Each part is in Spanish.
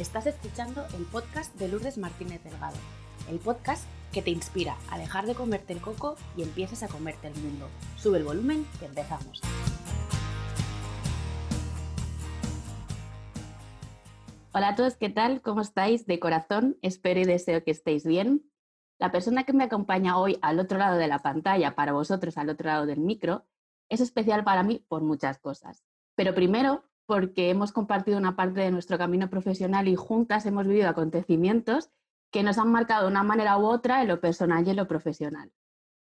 Estás escuchando el podcast de Lourdes Martínez Delgado, el podcast que te inspira a dejar de comerte el coco y empieces a comerte el mundo. Sube el volumen que empezamos. Hola a todos, ¿qué tal? ¿Cómo estáis? De corazón, espero y deseo que estéis bien. La persona que me acompaña hoy al otro lado de la pantalla, para vosotros al otro lado del micro, es especial para mí por muchas cosas. Pero primero porque hemos compartido una parte de nuestro camino profesional y juntas hemos vivido acontecimientos que nos han marcado de una manera u otra en lo personal y en lo profesional.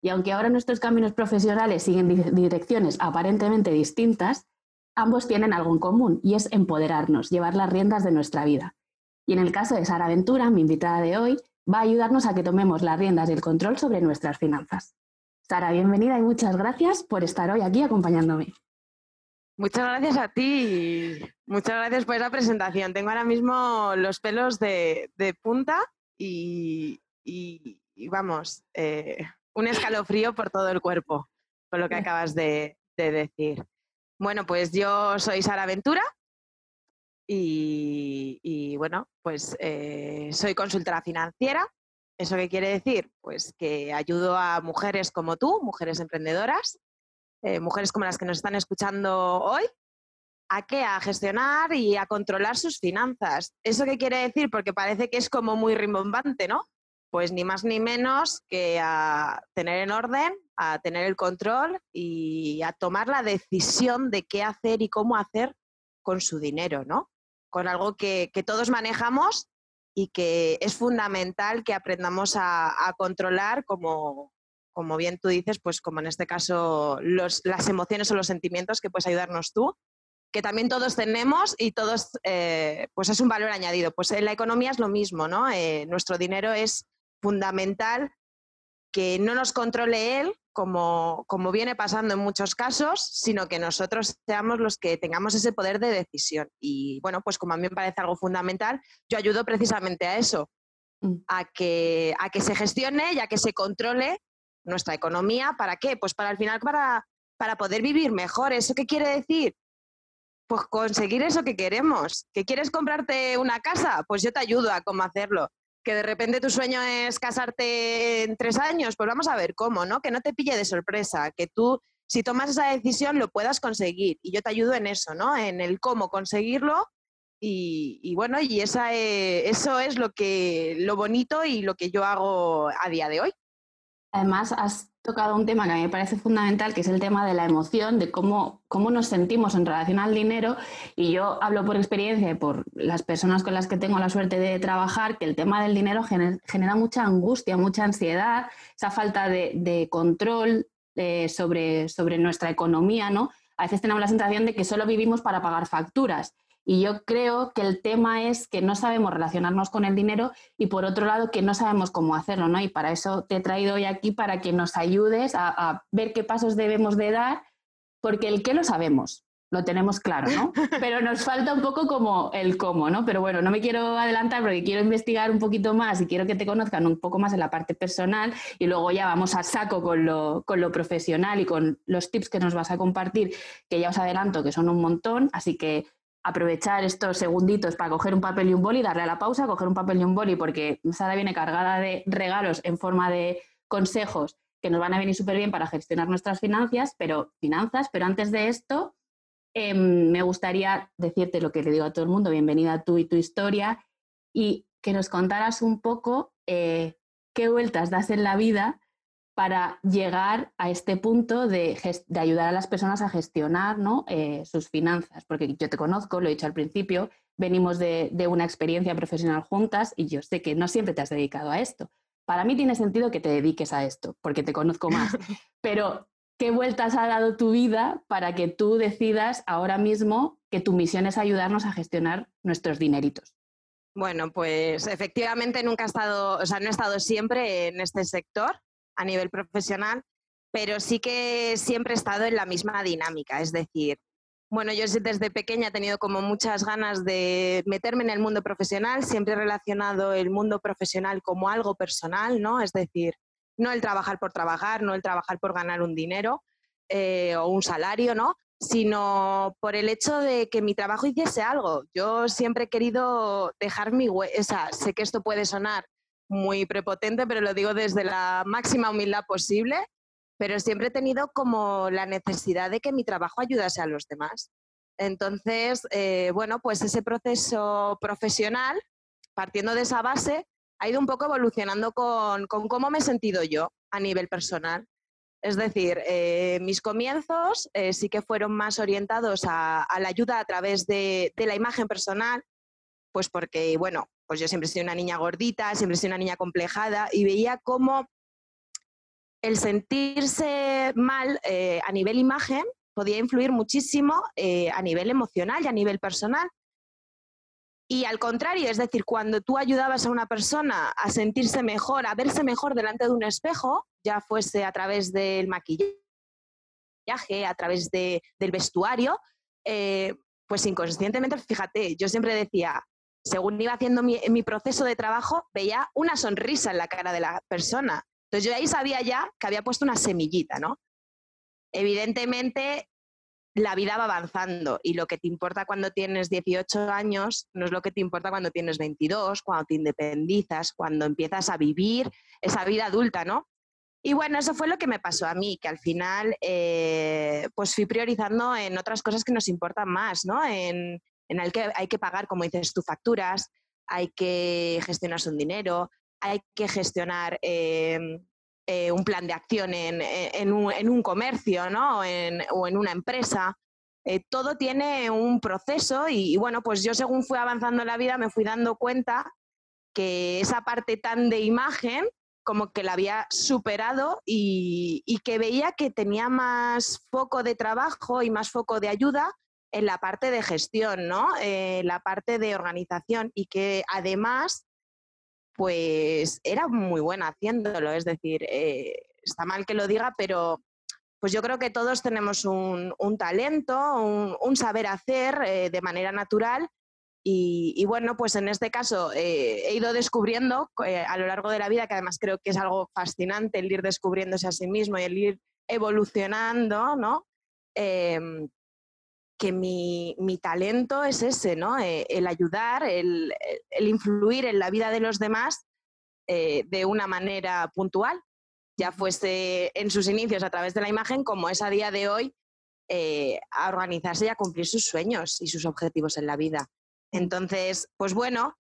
Y aunque ahora nuestros caminos profesionales siguen direcciones aparentemente distintas, ambos tienen algo en común y es empoderarnos, llevar las riendas de nuestra vida. Y en el caso de Sara Ventura, mi invitada de hoy, va a ayudarnos a que tomemos las riendas y el control sobre nuestras finanzas. Sara, bienvenida y muchas gracias por estar hoy aquí acompañándome. Muchas gracias a ti. Muchas gracias por esa presentación. Tengo ahora mismo los pelos de, punta y, vamos, eh, un escalofrío por todo el cuerpo con lo que acabas de, decir. Bueno, pues yo soy Sara Ventura y, bueno, pues eh, soy consultora financiera. ¿Eso qué quiere decir? Pues que ayudo a mujeres como tú, mujeres emprendedoras, eh, mujeres como las que nos están escuchando hoy, ¿a qué? A gestionar y a controlar sus finanzas. ¿Eso qué quiere decir? Porque parece que es como muy rimbombante, ¿no? Pues ni más ni menos que a tener en orden, a tener el control y a tomar la decisión de qué hacer y cómo hacer con su dinero, ¿no? Con algo que, todos manejamos y que es fundamental que aprendamos a controlar como, como bien tú dices, pues como en este caso las emociones o los sentimientos que puedes ayudarnos tú, que también todos tenemos y todos, eh, pues es un valor añadido. Pues en la economía es lo mismo, ¿no? Eh, nuestro dinero es fundamental que no nos controle él, como, como viene pasando en muchos casos, sino que nosotros seamos los que tengamos ese poder de decisión. Y bueno, pues como a mí me parece algo fundamental, yo ayudo precisamente a eso, mm. a que, a que se gestione y a que se controle nuestra economía. ¿Para qué? Pues para al final, para, para poder vivir mejor. ¿Eso qué quiere decir? Pues conseguir eso que queremos. ¿Que quieres comprarte una casa? Pues yo te ayudo a cómo hacerlo. Que de repente tu sueño es casarte en tres años, pues vamos a ver cómo, ¿no? Que no te pille de sorpresa, que tú, si tomas esa decisión, lo puedas conseguir. Y yo te ayudo en eso, ¿no? En el cómo conseguirlo. Y, bueno, y esa, eh, eso es lo, que, lo bonito y lo que yo hago a día de hoy. Además, has tocado un tema que a mí me parece fundamental, que es el tema de la emoción, de cómo, cómo nos sentimos en relación al dinero. Y yo hablo por experiencia y por las personas con las que tengo la suerte de trabajar, que el tema del dinero genera mucha angustia, mucha ansiedad, esa falta de, control eh, sobre, sobre nuestra economía, ¿no? A veces tenemos la sensación de que solo vivimos para pagar facturas y yo creo que el tema es que no sabemos relacionarnos con el dinero y por otro lado que no sabemos cómo hacerlo, ¿no? Y para eso te he traído hoy aquí para que nos ayudes a, ver qué pasos debemos de dar, porque el qué lo sabemos, lo tenemos claro, ¿no? Pero nos falta un poco como el cómo, ¿no? Pero bueno, no me quiero adelantar porque quiero investigar un poquito más y quiero que te conozcan un poco más en la parte personal y luego ya vamos a saco con lo, con lo profesional y con los tips que nos vas a compartir, que ya os adelanto que son un montón, así que aprovechar estos segunditos para coger un papel y un boli, darle a la pausa, coger un papel y un boli, porque Sara viene cargada de regalos en forma de consejos que nos van a venir súper bien para gestionar nuestras finanzas, pero finanzas, pero antes de esto, em, me gustaría decirte lo que le digo a todo el mundo, bienvenida tú y tu historia, y que nos contaras un poco eh, qué vueltas das en la vida para llegar a este punto de, ayudar a las personas a gestionar eh, sus finanzas. Porque yo te conozco, lo he dicho al principio, venimos de, una experiencia profesional juntas y yo sé que no siempre te has dedicado a esto. Para mí tiene sentido que te dediques a esto, porque te conozco más. Pero, ¿qué vueltas ha dado tu vida para que tú decidas ahora mismo que tu misión es ayudarnos a gestionar nuestros dineritos? Bueno, pues efectivamente nunca he estado, o sea, no he estado siempre en este sector a nivel profesional, pero sí que siempre he estado en la misma dinámica, es decir, bueno, yo desde pequeña he tenido como muchas ganas de meterme en el mundo profesional, siempre he relacionado el mundo profesional como algo personal, ¿no? Es decir, no el trabajar por trabajar, no el trabajar por ganar un dinero eh, o un salario, ¿no? sino por el hecho de que mi trabajo hiciese algo. Yo siempre he querido dejar mi huella, sé que esto puede sonar muy prepotente, pero lo digo desde la máxima humildad posible, pero siempre he tenido como la necesidad de que mi trabajo ayudase a los demás. Entonces, eh, bueno, pues ese proceso profesional, partiendo de esa base, ha ido un poco evolucionando con, cómo me he sentido yo a nivel personal. Es decir, eh, mis comienzos eh, sí que fueron más orientados a, la ayuda a través de, la imagen personal, pues porque, bueno, pues yo siempre he sido una niña gordita, siempre he sido una niña complejada y veía cómo el sentirse mal a nivel imagen podía influir muchísimo eh, a nivel emocional y a nivel personal. Y al contrario, es decir, cuando tú ayudabas a una persona a sentirse mejor, a verse mejor delante de un espejo, ya fuese a través del maquillaje, a través del vestuario, eh, pues inconscientemente, fíjate, yo siempre decía, según iba haciendo mi, proceso de trabajo, veía una sonrisa en la cara de la persona. Entonces yo ahí sabía ya que había puesto una semillita, ¿no? evidentemente la vida va avanzando y lo que te importa cuando tienes 18 años no es lo que te importa cuando tienes 22, cuando te independizas, cuando empiezas a vivir esa vida adulta, ¿no? Y bueno, eso fue lo que me pasó a mí, que al final eh, pues fui priorizando en otras cosas que nos importan más, ¿no? En, el que hay que pagar, como dices tú, facturas, hay que gestionar su dinero, hay que gestionar eh, eh, un plan de acción en, eh, un, comercio ¿no? o, en, una empresa. Eh, todo tiene un proceso y, bueno, pues yo según fui avanzando en la vida me fui dando cuenta que esa parte tan de imagen como que la había superado y, que veía que tenía más foco de trabajo y más foco de ayuda en la parte de gestión, ¿no? la parte de organización y que además pues era muy buena haciéndolo. Es decir, eh, está mal que lo diga, pero pues yo creo que todos tenemos un, talento, un, saber hacer eh, de manera natural. Y, bueno, pues en este caso eh, he ido descubriendo a lo largo de la vida, que además creo que es algo fascinante el ir descubriéndose a sí mismo y el ir evolucionando, ¿no? Que mi, talento es ese, ¿no? Eh, el ayudar, el, influir en la vida de los demás eh, de una manera puntual, ya fuese en sus inicios a través de la imagen, como es a día de hoy eh, a organizarse y a cumplir sus sueños y sus objetivos en la vida. Entonces, pues bueno,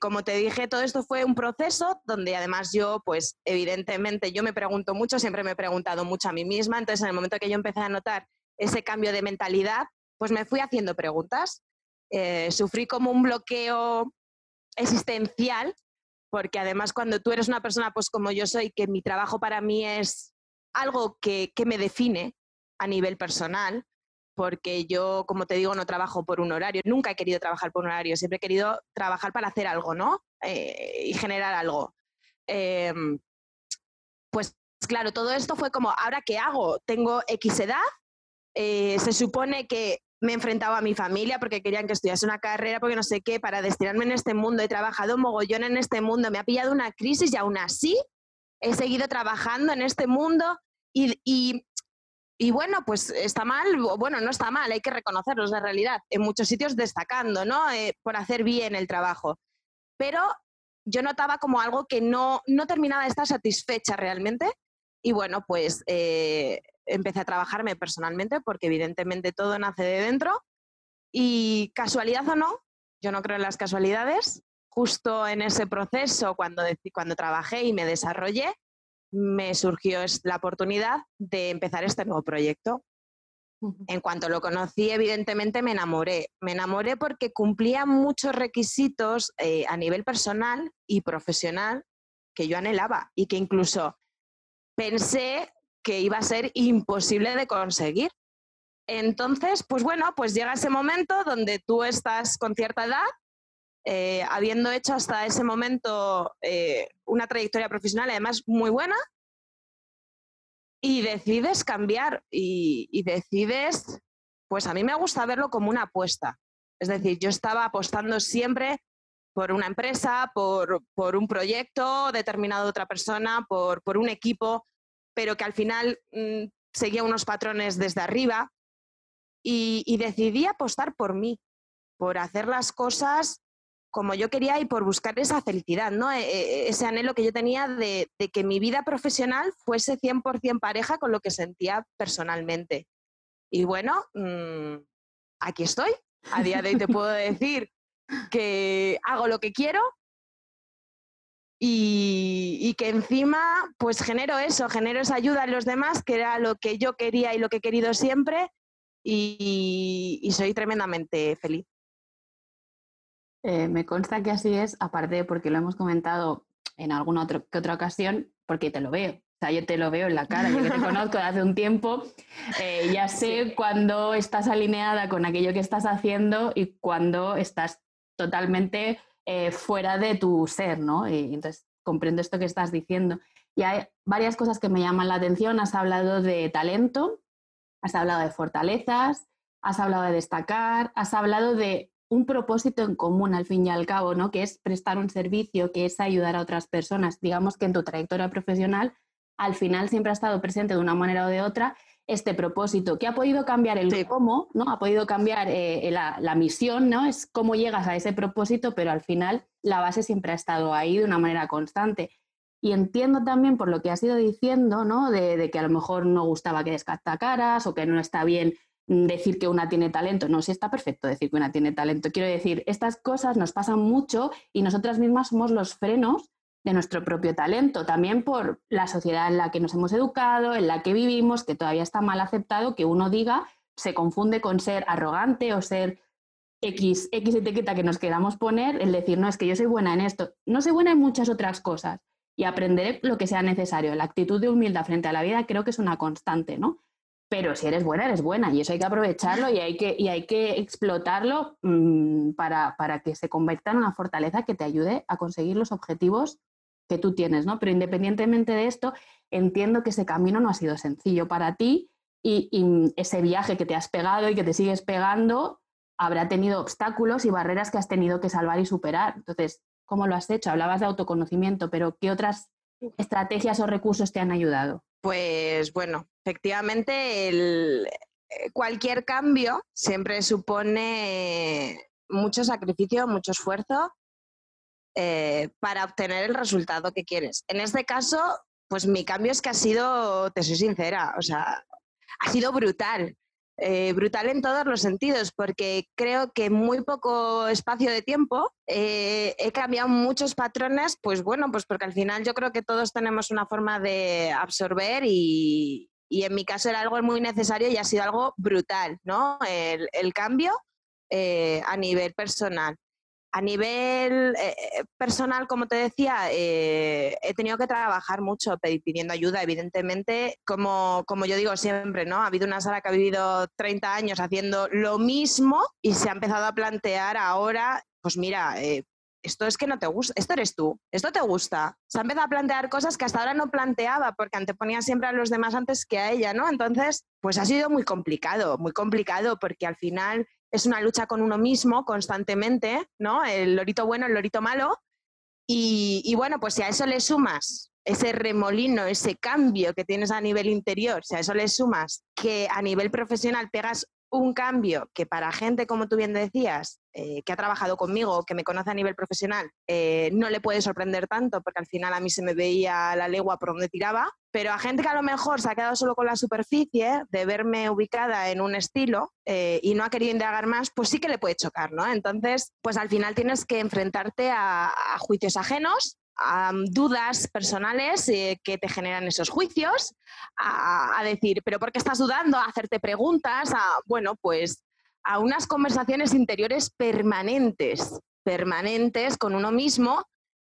como te dije, todo esto fue un proceso donde además yo, pues evidentemente, yo me pregunto mucho, siempre me he preguntado mucho a mí misma, entonces en el momento que yo empecé a notar ese cambio de mentalidad, pues me fui haciendo preguntas. Eh, sufrí como un bloqueo existencial, porque además cuando tú eres una persona, pues como yo soy, que mi trabajo para mí es algo que, me define a nivel personal, porque yo, como te digo, no trabajo por un horario, nunca he querido trabajar por un horario, siempre he querido trabajar para hacer algo, ¿no? Eh, y generar algo. Em, pues claro, todo esto fue como, ¿ahora qué hago? Tengo X edad, eh, se supone que me he enfrentado a mi familia porque querían que estudiase una carrera, porque no sé qué, para destinarme en este mundo. He trabajado mogollón en este mundo, me ha pillado una crisis y aún así he seguido trabajando en este mundo y, y, bueno, pues está mal, bueno, no está mal, hay que reconocerlo, es la realidad. En muchos sitios destacando, ¿no? Eh, por hacer bien el trabajo. Pero yo notaba como algo que no, no terminaba de estar satisfecha realmente. Y bueno, pues eh, empecé a trabajarme personalmente porque evidentemente todo nace de dentro y casualidad o no, yo no creo en las casualidades, justo en ese proceso cuando, cuando trabajé y me desarrollé, me surgió la oportunidad de empezar este nuevo proyecto. En cuanto lo conocí, evidentemente me enamoré. Me enamoré porque cumplía muchos requisitos eh, a nivel personal y profesional que yo anhelaba y que incluso pensé que iba a ser imposible de conseguir. Entonces, pues bueno, pues llega ese momento donde tú estás con cierta edad, eh, habiendo hecho hasta ese momento eh, una trayectoria profesional además muy buena, y decides cambiar y, decides, pues a mí me gusta verlo como una apuesta. Es decir, yo estaba apostando siempre por una empresa, por, un proyecto determinado de otra persona, por, por un equipo, pero que al final mm, seguía unos patrones desde arriba. y, decidí apostar por mí, por hacer las cosas como yo quería y por buscar esa felicidad, ¿no? E, e, ese anhelo que yo tenía de, que mi vida profesional fuese 100% pareja con lo que sentía personalmente. Y bueno, mm, aquí estoy. A día de hoy te puedo decir que hago lo que quiero, y, que encima pues genero eso, genero esa ayuda en los demás, que era lo que yo quería y lo que he querido siempre y, soy tremendamente feliz. Eh, me consta que así es, aparte porque lo hemos comentado en alguna otra, que otra ocasión, porque te lo veo. O sea, yo te lo veo en la cara, yo que te conozco de hace un tiempo, eh, ya sé cuando estás alineada con aquello que estás haciendo y cuando estás totalmente eh, fuera de tu ser, ¿no? Y entonces comprendo esto que estás diciendo. Y hay varias cosas que me llaman la atención. Has hablado de talento, has hablado de fortalezas, has hablado de destacar, has hablado de un propósito en común al fin y al cabo, ¿no? Que es prestar un servicio, que es ayudar a otras personas. Digamos que en tu trayectoria profesional al final siempre ha estado presente de una manera o de otra este propósito, que ha podido cambiar el cómo, ¿no? Ha podido cambiar eh, la, misión, ¿no? Es cómo llegas a ese propósito, pero al final la base siempre ha estado ahí de una manera constante. Y entiendo también por lo que has ido diciendo, ¿no? De, que a lo mejor no gustaba que caras o que no está bien decir que una tiene talento. No, sí está perfecto decir que una tiene talento. Quiero decir, estas cosas nos pasan mucho y nosotras mismas somos los frenos de nuestro propio talento, también por la sociedad en la que nos hemos educado, en la que vivimos, que todavía está mal aceptado que uno diga, se confunde con ser arrogante o ser X, X etiqueta que nos queramos poner, el decir, no, es que yo soy buena en esto. No soy buena en muchas otras cosas y aprenderé lo que sea necesario. La actitud de humildad frente a la vida creo que es una constante, ¿no? Pero si eres buena, eres buena y eso hay que aprovecharlo y hay que, y hay que explotarlo mm, para, para que se convierta en una fortaleza que te ayude a conseguir los objetivos que tú tienes, ¿no? Pero independientemente de esto, entiendo que ese camino no ha sido sencillo para ti y, ese viaje que te has pegado y que te sigues pegando habrá tenido obstáculos y barreras que has tenido que salvar y superar. Entonces, ¿cómo lo has hecho? Hablabas de autoconocimiento, pero ¿qué otras estrategias o recursos te han ayudado? Pues bueno, efectivamente, eh, cualquier cambio siempre supone mucho sacrificio, mucho esfuerzo eh, para obtener el resultado que quieres. En este caso, pues mi cambio es que ha sido, te soy sincera, o sea, ha sido brutal. Eh, brutal en todos los sentidos, porque creo que en muy poco espacio de tiempo eh, he cambiado muchos patrones, pues bueno, pues porque al final yo creo que todos tenemos una forma de absorber y, en mi caso era algo muy necesario y ha sido algo brutal, ¿no? El, cambio a nivel personal. A nivel eh, eh, personal, como te decía, eh, he tenido que trabajar mucho pidiendo ayuda, evidentemente, como, como yo digo siempre, ¿no? Ha habido una sala que ha vivido 30 años haciendo lo mismo y se ha empezado a plantear ahora, pues mira, esto es que no te gusta, esto eres tú, esto te gusta. Se ha empezado a plantear cosas que hasta ahora no planteaba porque anteponía siempre a los demás antes que a ella, ¿no? Entonces, pues ha sido muy complicado, muy complicado porque al final es una lucha con uno mismo constantemente, ¿no? El lorito bueno, el lorito malo. Y, bueno, pues si a eso le sumas ese remolino, ese cambio que tienes a nivel interior, si a eso le sumas que a nivel profesional pegas un cambio que para gente, como tú bien decías, eh, que ha trabajado conmigo, que me conoce a nivel profesional, eh, no le puede sorprender tanto, porque al final a mí se me veía la legua por donde tiraba, pero a gente que a lo mejor se ha quedado solo con la superficie de verme ubicada en un estilo eh, y no ha querido indagar más, pues sí que le puede chocar, ¿no? Entonces, pues al final tienes que enfrentarte a, juicios ajenos, a dudas personales que te generan esos juicios, a, a, decir, pero ¿por qué estás dudando? A hacerte preguntas, a, bueno, pues a unas conversaciones interiores permanentes, permanentes con uno mismo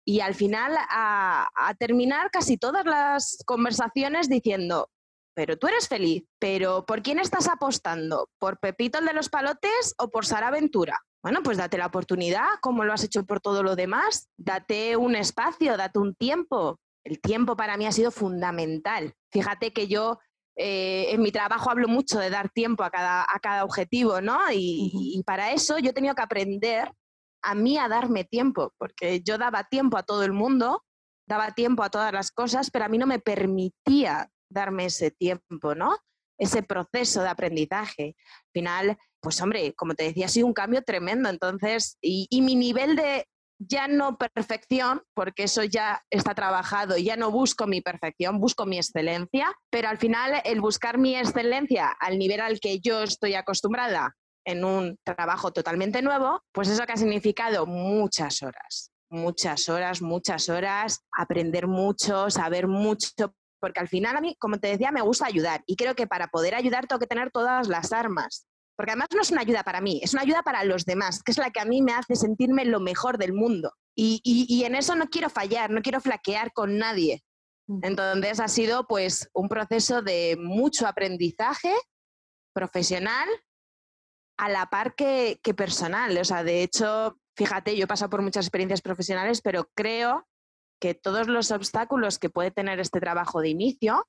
y al final a, terminar casi todas las conversaciones diciendo, pero tú eres feliz, pero ¿por quién estás apostando? ¿Por Pepito el de los palotes o por Sara Ventura? Bueno, pues date la oportunidad, como lo has hecho por todo lo demás, date un espacio, date un tiempo. El tiempo para mí ha sido fundamental. Fíjate que yo eh, en mi trabajo hablo mucho de dar tiempo a cada, a cada objetivo, ¿no? Y, para eso yo he tenido que aprender a mí a darme tiempo, porque yo daba tiempo a todo el mundo, daba tiempo a todas las cosas, pero a mí no me permitía darme ese tiempo, ¿no? ese proceso de aprendizaje. Al final, pues hombre, como te decía, ha sido un cambio tremendo. Entonces, y, mi nivel de ya no perfección, porque eso ya está trabajado, ya no busco mi perfección, busco mi excelencia, pero al final el buscar mi excelencia al nivel al que yo estoy acostumbrada en un trabajo totalmente nuevo, pues eso que ha significado muchas horas, muchas horas, muchas horas, aprender mucho, saber mucho, porque al final a mí, como te decía, me gusta ayudar y creo que para poder ayudar tengo que tener todas las armas. Porque además no es una ayuda para mí, es una ayuda para los demás, que es la que a mí me hace sentirme lo mejor del mundo. Y, en eso no quiero fallar, no quiero flaquear con nadie. Entonces ha sido pues un proceso de mucho aprendizaje profesional a la par que, que personal. O sea, de hecho, fíjate, yo he pasado por muchas experiencias profesionales, pero creo que todos los obstáculos que puede tener este trabajo de inicio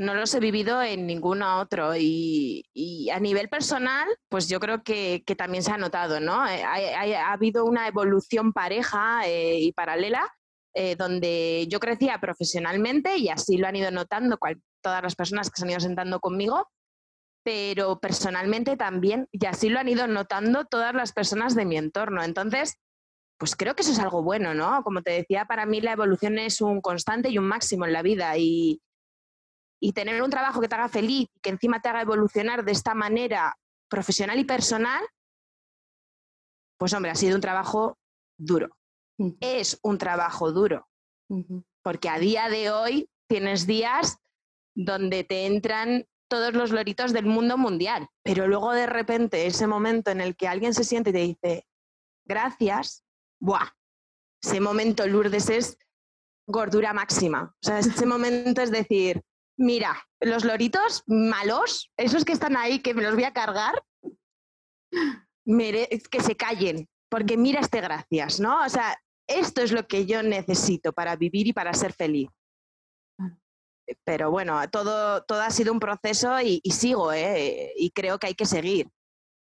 no los he vivido en ninguno otro. Y, a nivel personal, pues yo creo que, también se ha notado, ¿no? Eh, ha, habido una evolución pareja eh, y paralela eh, donde yo crecía profesionalmente y así lo han ido notando todas las personas que se han ido sentando conmigo, pero personalmente también, y así lo han ido notando todas las personas de mi entorno. Entonces, pues creo que eso es algo bueno, ¿no? Como te decía, para mí la evolución es un constante y un máximo en la vida y, tener un trabajo que te haga feliz y que encima te haga evolucionar de esta manera profesional y personal, pues hombre, ha sido un trabajo duro. Es un trabajo duro, porque a día de hoy tienes días donde te entran todos los loritos del mundo mundial, pero luego de repente ese momento en el que alguien se siente y te dice, gracias, ¡buah! Ese momento, Lourdes, es gordura máxima. O sea, ese momento es decir, mira, los loritos malos, esos que están ahí, que me los voy a cargar, que se callen, porque mira este gracias, ¿no? O sea, esto es lo que yo necesito para vivir y para ser feliz. Pero bueno, todo, todo ha sido un proceso y, y sigo, ¿eh? y creo que hay que seguir.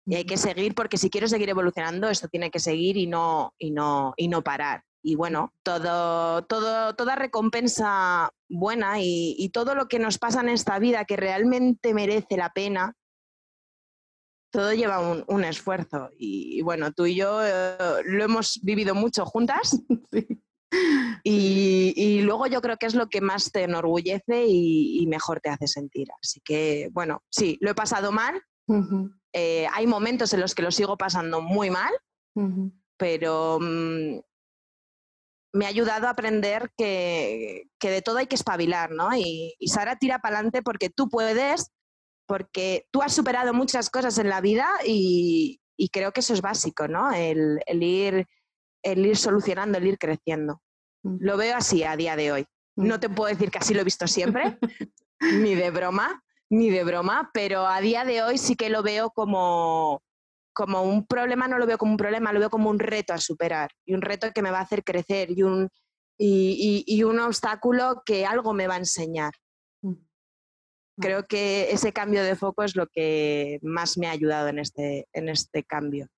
Y hay que seguir porque si quiero seguir evolucionando, esto tiene que seguir y no, y no, y no parar. Y bueno, todo, todo, toda recompensa buena y, todo lo que nos pasa en esta vida que realmente merece la pena, todo lleva un, esfuerzo. Y, bueno, tú y yo eh, lo hemos vivido mucho juntas. Y, luego yo creo que es lo que más te enorgullece y, mejor te hace sentir. Así que, bueno, sí, lo he pasado mal, eh, hay momentos en los que lo sigo pasando muy mal, pero mm, me ha ayudado a aprender que, de todo hay que espabilar, ¿no? Y, Sara tira para adelante porque tú puedes, porque tú has superado muchas cosas en la vida y, creo que eso es básico, ¿no? El, ir, el ir solucionando, el ir creciendo. Lo veo así a día de hoy. No te puedo decir que así lo he visto siempre, ni de broma, ni de broma, pero a día de hoy sí que lo veo como, como un problema, no lo veo como un problema, lo veo como un reto a superar y un reto que me va a hacer crecer y un, y, un obstáculo que algo me va a enseñar. Mm. Creo que ese cambio de foco es lo que más me ha ayudado en este, en este cambio.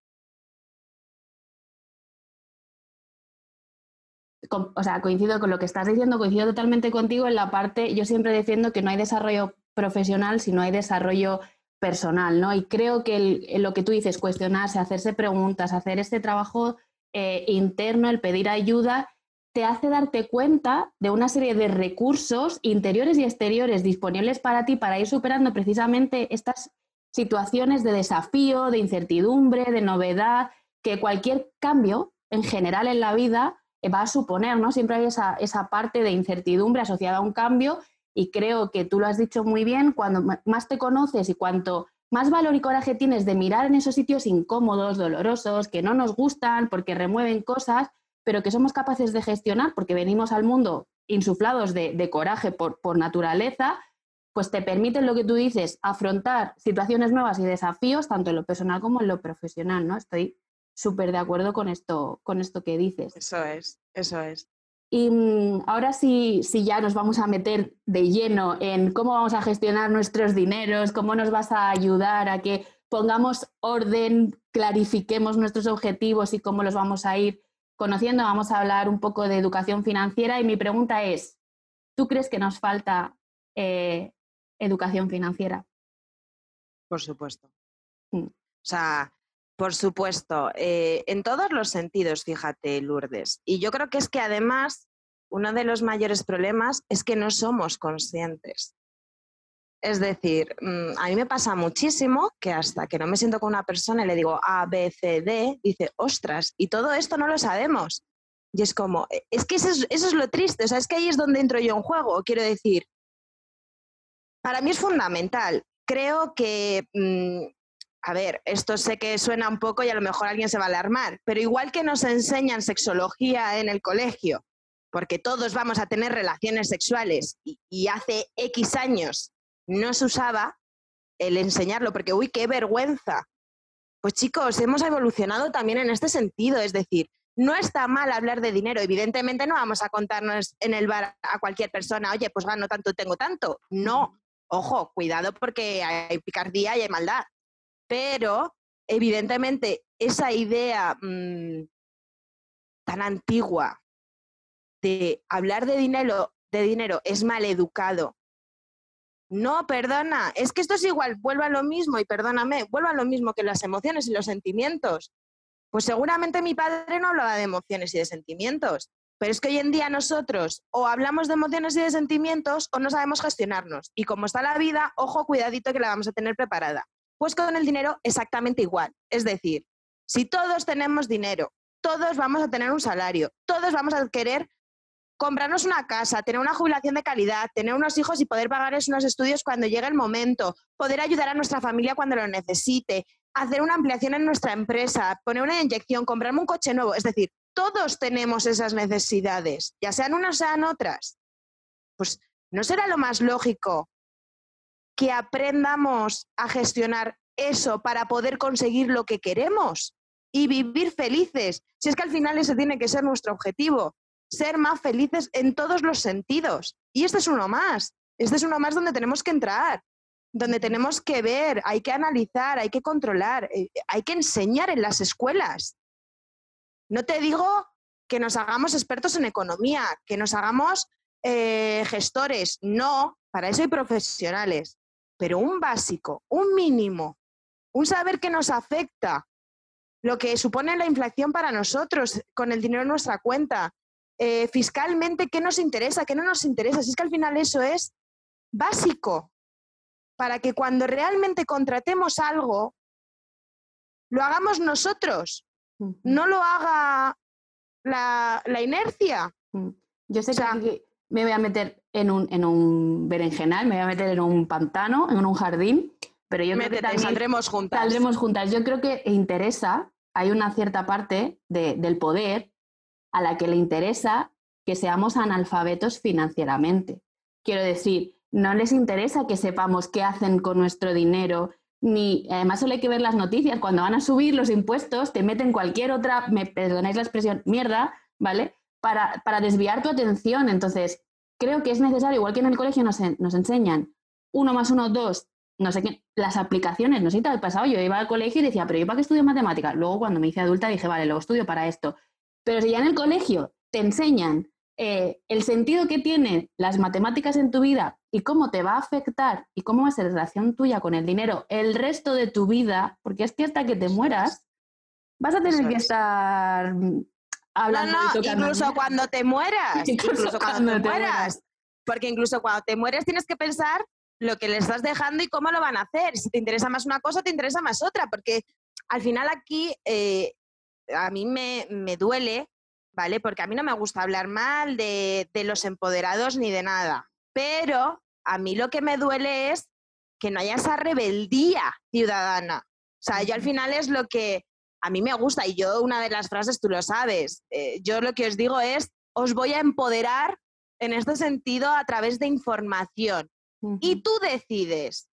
o sea, coincido con lo que estás diciendo, coincido totalmente contigo en la parte, yo siempre defiendo que no hay desarrollo profesional si no hay desarrollo personal, ¿no? Y creo que lo que tú dices, cuestionarse, hacerse preguntas, hacer este trabajo eh, interno, el pedir ayuda, te hace darte cuenta de una serie de recursos interiores y exteriores disponibles para ti para ir superando precisamente estas situaciones de desafío, de incertidumbre, de novedad, que cualquier cambio en general en la vida eh, va a suponer, ¿no? Siempre hay esa, esa parte de incertidumbre asociada a un cambio y creo que tú lo has dicho muy bien, cuando más te conoces y cuanto más valor y coraje tienes de mirar en esos sitios incómodos, dolorosos, que no nos gustan porque remueven cosas, pero que somos capaces de gestionar porque venimos al mundo insuflados de, coraje por, por naturaleza, pues te permiten lo que tú dices, afrontar situaciones nuevas y desafíos, tanto en lo personal como en lo profesional, ¿no? Estoy súper de acuerdo con esto, con esto que dices. Eso es, eso es. Y mm, ahora sí, sí ya nos vamos a meter de lleno en cómo vamos a gestionar nuestros dineros, cómo nos vas a ayudar a que pongamos orden, clarifiquemos nuestros objetivos y cómo los vamos a ir conociendo. Vamos a hablar un poco de educación financiera y mi pregunta es, ¿tú crees que nos falta eh, educación financiera. Por supuesto. Mm. O sea, por supuesto, eh, en todos los sentidos, fíjate, Lourdes. Y yo creo que es que además uno de los mayores problemas es que no somos conscientes. Es decir, mm, a mí me pasa muchísimo que hasta que no me siento con una persona y le digo A, B, C, D, dice, ostras, y todo esto no lo sabemos. Y es como, e, es que eso es, lo triste, o sea, es que ahí es donde entro yo en juego. Quiero decir, para mí es fundamental. Creo que, mm, a ver, esto sé que suena un poco y a lo mejor alguien se va a alarmar, pero igual que nos enseñan sexología en el colegio, porque todos vamos a tener relaciones sexuales y hace X años no se usaba el enseñarlo, porque, uy, qué vergüenza. Pues chicos, hemos evolucionado también en este sentido, es decir, no está mal hablar de dinero. Evidentemente no vamos a contarnos en el bar a cualquier persona, oye, pues gano tanto, tengo tanto. No, ojo, cuidado porque hay picardía y hay maldad. Pero, evidentemente, esa idea mm, tan antigua de hablar de dinero, de dinero es mal educado no, perdona, es que esto es igual, vuelva a lo mismo y perdóname, vuelva a lo mismo que las emociones y los sentimientos. Pues seguramente mi padre no hablaba de emociones y de sentimientos, pero es que hoy en día nosotros o hablamos de emociones y de sentimientos o no sabemos gestionarnos. Y como está la vida, ojo, cuidadito que la vamos a tener preparada. Pues con el dinero exactamente igual. Es decir, si todos tenemos dinero, todos vamos a tener un salario, todos vamos a querer comprarnos una casa, tener una jubilación de calidad, tener unos hijos y poder pagarles unos estudios cuando llegue el momento, poder ayudar a nuestra familia cuando lo necesite, hacer una ampliación en nuestra empresa, poner una inyección, comprarme un coche nuevo. Es decir, todos tenemos esas necesidades, ya sean unas, sean otras. Pues ¿no será lo más lógico que aprendamos a gestionar eso para poder conseguir lo que queremos y vivir felices? Si es que al final ese tiene que ser nuestro objetivo ser más felices en todos los sentidos. Y este es uno más. Este es uno más donde tenemos que entrar, donde tenemos que ver, hay que analizar, hay que controlar, eh, hay que enseñar en las escuelas. No te digo que nos hagamos expertos en economía, que nos hagamos eh, gestores, no, para eso hay profesionales, pero un básico, un mínimo, un saber que nos afecta, lo que supone la inflación para nosotros con el dinero en nuestra cuenta, eh, fiscalmente qué nos interesa, qué no nos interesa. Si es que al final eso es básico para que cuando realmente contratemos algo, lo hagamos nosotros, no lo haga la, inercia. Yo sé que me voy a meter en un, en un berenjenal, me voy a meter en un pantano, en un jardín, pero yo creo que también saldremos juntas. Saldremos juntas. Yo creo que interesa, hay una cierta parte del poder a la que le interesa que seamos analfabetos financieramente. Quiero decir, no les interesa que sepamos qué hacen con nuestro dinero, ni además solo hay que ver las noticias, cuando van a subir los impuestos te meten cualquier otra, me perdonáis la expresión, mierda, ¿vale? Para, para desviar tu atención. Entonces, creo que es necesario, igual que en el colegio nos, nos enseñan uno más uno, dos, no sé qué, las aplicaciones, no sé si te ha pasado, yo iba al colegio y decía, pero yo para qué estudio matemáticas. Luego cuando me hice adulta dije, vale, luego estudio para esto. Pero si ya en el colegio te enseñan eh, el sentido que tienen las matemáticas en tu vida y cómo te va a afectar y cómo va a ser la relación tuya con el dinero el resto de tu vida, porque es que hasta que te mueras vas a tener que estar hablando. No, no, incluso cuando te mueras, incluso, cuando, te, mueras. Porque incluso cuando te mueres tienes que pensar lo que le estás dejando y cómo lo van a hacer. Si te interesa más una cosa, te interesa más otra, porque al final aquí eh, a mí me, duele, ¿vale? Porque a mí no me gusta hablar mal de, los empoderados ni de nada, pero a mí lo que me duele es que no haya esa rebeldía ciudadana. O sea, yo al final es lo que a mí me gusta y yo una de las frases, tú lo sabes, eh, yo lo que os digo es, os voy a empoderar en este sentido a través de información. Y tú decides,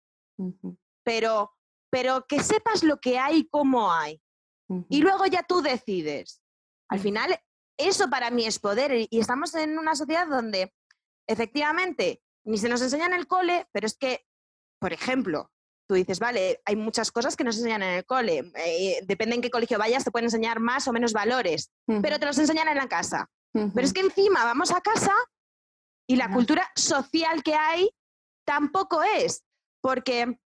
pero, pero que sepas lo que hay y cómo hay. Y luego ya tú decides. Al final, eso para mí es poder. Y estamos en una sociedad donde efectivamente ni se nos enseña en el cole, pero es que, por ejemplo, tú dices, vale, hay muchas cosas que nos enseñan en el cole. Eh, depende en qué colegio vayas, te pueden enseñar más o menos valores, pero te los enseñan en la casa. Pero es que encima vamos a casa y la cultura social que hay tampoco es, porque,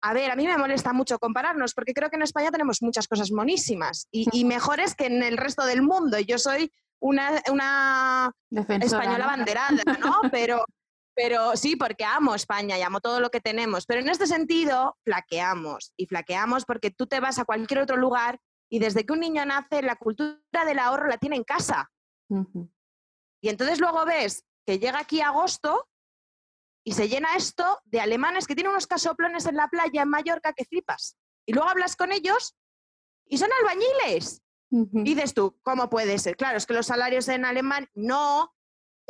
a ver, a mí me molesta mucho compararnos, porque creo que en España tenemos muchas cosas monísimas y, mejores que en el resto del mundo. Yo soy una, una española banderada, ¿no? Pero, pero sí, porque amo España y amo todo lo que tenemos. Pero en este sentido, flaqueamos. Y flaqueamos porque tú te vas a cualquier otro lugar y desde que un niño nace, la cultura del ahorro la tiene en casa. Y entonces luego ves que llega aquí agosto y se llena esto de alemanes que tienen unos casoplones en la playa en Mallorca que flipas. Y luego hablas con ellos y son albañiles. Y dices tú, ¿cómo puede ser? Claro, es que los salarios en alemán, no.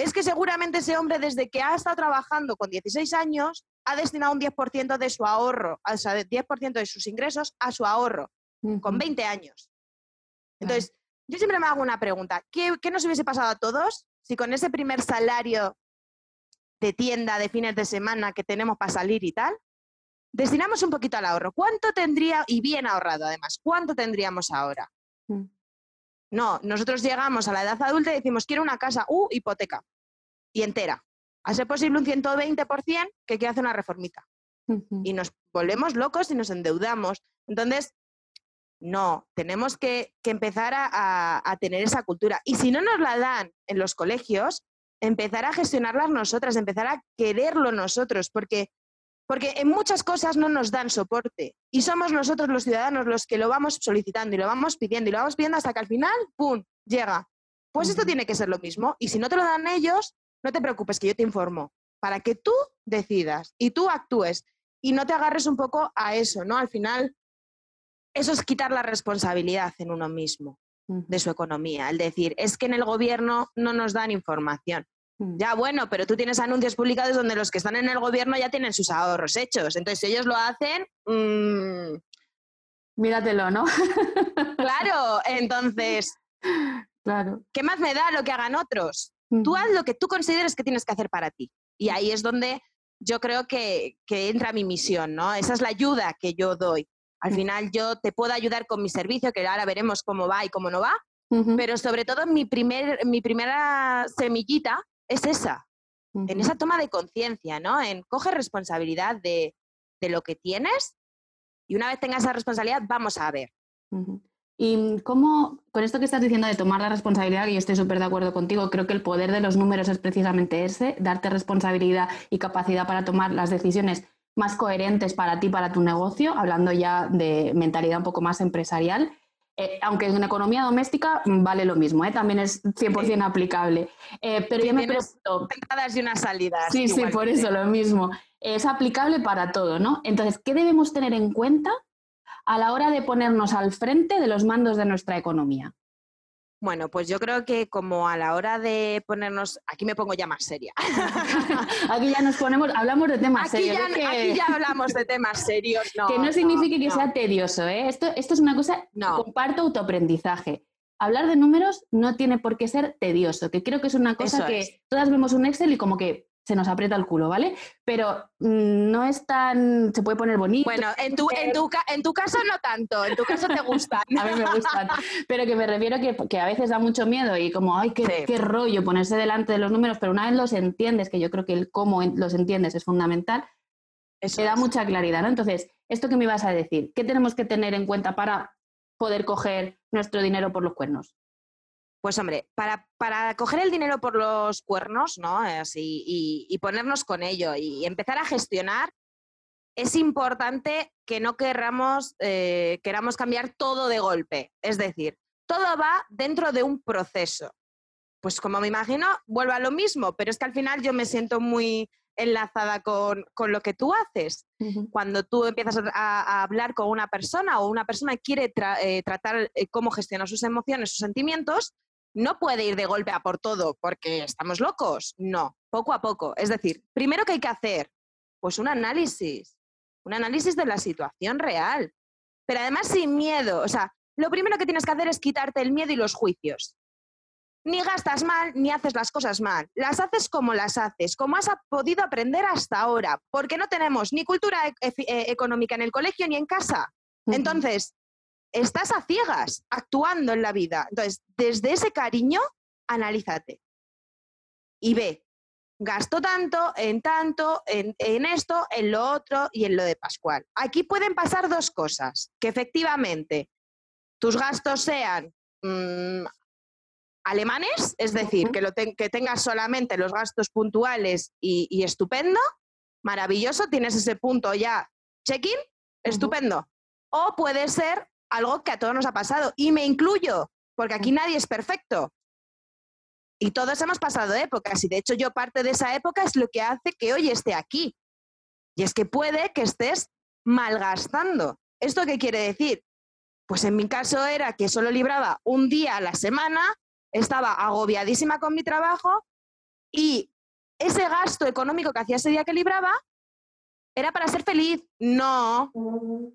Es que seguramente ese hombre desde que ha estado trabajando con 16 años ha destinado un 10% de su ahorro, o sea, 10% de sus ingresos a su ahorro, con 20 años. Entonces, yo siempre me hago una pregunta. ¿Qué, ¿Qué nos hubiese pasado a todos si con ese primer salario de tienda de fines de semana que tenemos para salir y tal, destinamos un poquito al ahorro. ¿Cuánto tendría, y bien ahorrado además, cuánto tendríamos ahora? No, nosotros llegamos a la edad adulta y decimos, quiero una casa, uh, hipoteca, y entera. A ser posible un 120% que quiere hacer una reformita. Y nos volvemos locos y nos endeudamos. Entonces, no, tenemos que, empezar a, tener esa cultura. Y si no nos la dan en los colegios, empezar a gestionarlas nosotras, empezar a quererlo nosotros, porque, porque en muchas cosas no nos dan soporte. Y somos nosotros los ciudadanos los que lo vamos solicitando y lo vamos pidiendo y lo vamos pidiendo hasta que al final, ¡pum!, llega. Pues esto tiene que ser lo mismo. Y si no te lo dan ellos, no te preocupes, que yo te informo, para que tú decidas y tú actúes y no te agarres un poco a eso, ¿no? Al final eso es quitar la responsabilidad en uno mismo de su economía. El decir, es que en el gobierno no nos dan información. Mm. Ya, bueno, pero tú tienes anuncios publicados donde los que están en el gobierno ya tienen sus ahorros hechos. Entonces, si ellos lo hacen... Mmm... Míratelo, ¿no? claro, entonces... Claro. ¿Qué más me da lo que hagan otros? Tú haz lo que tú consideres que tienes que hacer para ti. Y ahí es donde yo creo que, que entra mi misión, ¿no? Esa es la ayuda que yo doy. Al final yo te puedo ayudar con mi servicio, que ahora veremos cómo va y cómo no va, pero sobre todo mi, primer, mi primera semillita es esa, en esa toma de conciencia, ¿no? En coger responsabilidad de, lo que tienes y una vez tengas esa responsabilidad, vamos a ver. Y cómo, con esto que estás diciendo de tomar la responsabilidad, y yo estoy súper de acuerdo contigo, creo que el poder de los números es precisamente ese, darte responsabilidad y capacidad para tomar las decisiones más coherentes para ti, para tu negocio, hablando ya de mentalidad un poco más empresarial. Eh, aunque en economía doméstica vale lo mismo, ¿eh? también es 100% aplicable. Eh, pero yo me pregunto... Entradas y una salida. Sí, sí, por eso lo mismo. Es aplicable para todo, ¿no? Entonces, ¿qué debemos tener en cuenta a la hora de ponernos al frente de los mandos de nuestra economía? Bueno, pues yo creo que como a la hora de ponernos, aquí me pongo ya más seria. aquí ya nos ponemos, hablamos de temas serios. Aquí ya hablamos de temas serios. que no, signifique que sea tedioso, ¿eh? Esto, esto es una cosa, comparto autoaprendizaje. Hablar de números no tiene por qué ser tedioso, que creo que es una cosa que todas vemos un Excel y como que se nos aprieta el culo, ¿vale? Pero mm, no es tan. se puede poner bonito. Bueno, en tu, en tu, en tu caso no tanto, en tu caso te gustan. a mí me gustan. Pero que me refiero que, que a veces da mucho miedo y como, ay, qué, qué, rollo ponerse delante de los números, pero una vez los entiendes, que yo creo que el cómo los entiendes es fundamental, te da mucha claridad, ¿no? Entonces, esto que me ibas a decir, ¿qué tenemos que tener en cuenta para poder coger nuestro dinero por los cuernos? Pues hombre, para, para, coger el dinero por los cuernos, ¿no? Así, y, ponernos con ello y empezar a gestionar, es importante que no queramos, eh, queramos cambiar todo de golpe. Es decir, todo va dentro de un proceso. Pues como me imagino, vuelvo a lo mismo, pero es que al final yo me siento muy enlazada con, lo que tú haces. Cuando tú empiezas a, hablar con una persona o una persona quiere eh, tratar eh, cómo gestionar sus emociones, sus sentimientos, no puede ir de golpe a por todo porque estamos locos. No, poco a poco. Es decir, primero que hay que hacer, pues un análisis, un análisis de la situación real, pero además sin miedo. O sea, lo primero que tienes que hacer es quitarte el miedo y los juicios. Ni gastas mal, ni haces las cosas mal. Las haces como las haces, como has podido aprender hasta ahora, porque no tenemos ni cultura e-, eh, económica en el colegio ni en casa. Entonces, estás a ciegas actuando en la vida. Entonces, desde ese cariño, analízate y ve gasto tanto, en tanto, en, esto, en lo otro y en lo de Pascual. Aquí pueden pasar dos cosas, que efectivamente tus gastos sean mm, alemanes, es decir, que, lo que tengas solamente los gastos puntuales y, estupendo, maravilloso, tienes ese punto ya, check-in, estupendo. O puede ser algo que a todos nos ha pasado, y me incluyo, porque aquí nadie es perfecto. Y todos hemos pasado épocas y de hecho yo parte de esa época es lo que hace que hoy esté aquí. Y es que puede que estés malgastando. ¿Esto qué quiere decir? Pues en mi caso era que solo libraba un día a la semana, estaba agobiadísima con mi trabajo y ese gasto económico que hacía ese día que libraba era para ser feliz. No,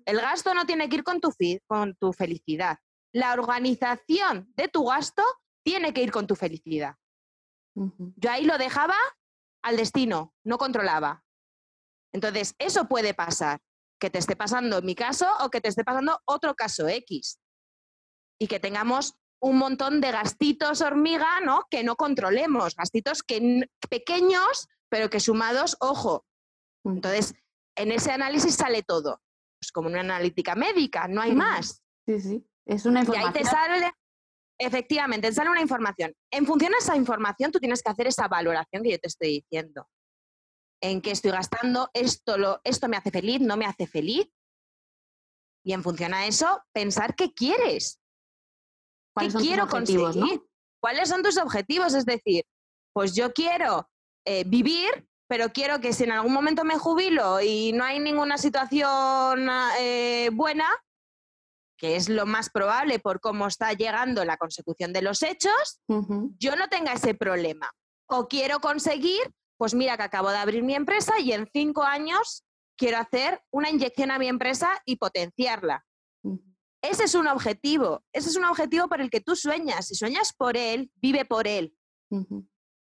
el gasto no tiene que ir con tu, con tu felicidad. La organización de tu gasto tiene que ir con tu felicidad. Yo ahí lo dejaba al destino, no controlaba. Entonces, eso puede pasar, que te esté pasando mi caso o que te esté pasando otro caso X. Y que tengamos un montón de gastitos hormiga, ¿no? Que no controlemos, gastitos que, pequeños, pero que sumados, ojo. Entonces, en ese análisis sale todo. Es como una analítica médica, no hay más. Sí, sí. Es una información. Y ahí te sale, Efectivamente, te sale una información. En función de esa información, tú tienes que hacer esa valoración que yo te estoy diciendo. ¿En qué estoy gastando? ¿Esto, lo, esto me hace feliz? ¿No me hace feliz? Y en función a eso, pensar qué quieres. ¿Qué quiero conseguir? ¿Cuáles son tus objetivos? Es decir, pues yo quiero eh, vivir, pero quiero que si en algún momento me jubilo y no hay ninguna situación eh, buena, que es lo más probable por cómo está llegando la consecución de los hechos, yo no tenga ese problema. O quiero conseguir, pues mira que acabo de abrir mi empresa y en cinco años quiero hacer una inyección a mi empresa y potenciarla. Ese es un objetivo, ese es un objetivo por el que tú sueñas. Si sueñas por él, vive por él.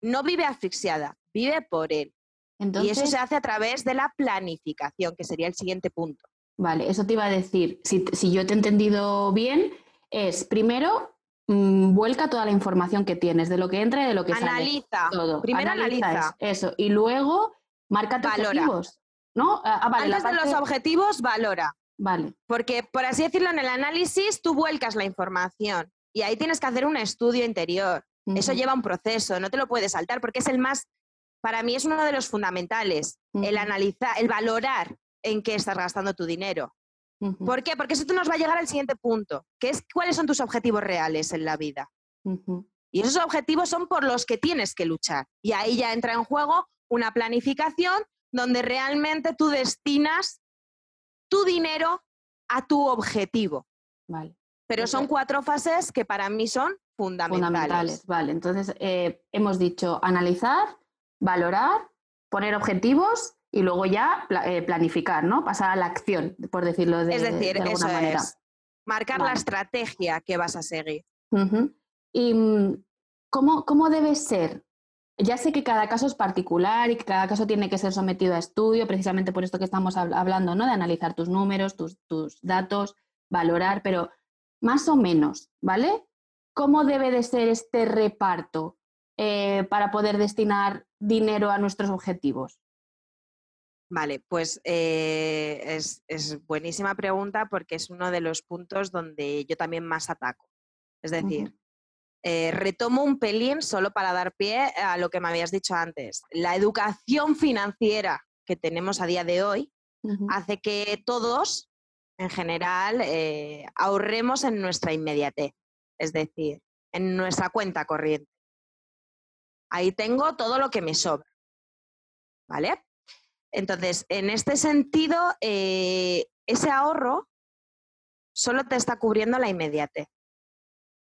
No vive asfixiada, vive por él. Y eso se hace a través de la planificación, que sería el siguiente punto. Vale, eso te iba a decir. Si, yo te he entendido bien, es primero mm, vuelca toda la información que tienes, de lo que entra y de lo que sale. Analiza. Todo. Primero analiza. Eso. Y luego marca tus objetivos. ¿no? Ah, ah, Antes de los objetivos, valora. Vale. Porque, por así decirlo, en el análisis tú vuelcas la información y ahí tienes que hacer un estudio interior. Eso lleva un proceso, no te lo puedes saltar porque es el más, para mí es uno de los fundamentales, el analizar, el valorar en qué estás gastando tu dinero. ¿Por qué? Porque eso nos va a llegar al siguiente punto, que es cuáles son tus objetivos reales en la vida. Y esos objetivos son por los que tienes que luchar. Y ahí ya entra en juego una planificación donde realmente tú destinas tu dinero a tu objetivo. Vale. Pero son cuatro fases que para mí son fundamentales. fundamentales. Vale, entonces eh, hemos dicho analizar, valorar, poner objetivos y luego ya eh, planificar, ¿no? Pasar a la acción, por decirlo de, es decir, alguna manera. Es marcar la estrategia que vas a seguir. ¿Y mm, cómo, cómo debe ser? Ya sé que cada caso es particular y que cada caso tiene que ser sometido a estudio, precisamente por esto que estamos hablando, ¿no? De analizar tus números, tus, tus datos, valorar, pero más o menos, ¿vale? ¿Cómo debe de ser este reparto eh, para poder destinar dinero a nuestros objetivos? Vale, pues eh, es, buenísima pregunta porque es uno de los puntos donde yo también más ataco. Es decir, eh, retomo un pelín solo para dar pie a lo que me habías dicho antes. La educación financiera que tenemos a día de hoy hace que todos, en general, eh, ahorremos en nuestra inmediatez, es decir, en nuestra cuenta corriente. Ahí tengo todo lo que me sobra. ¿Vale? Entonces, en este sentido, eh, ese ahorro solo te está cubriendo la inmediate.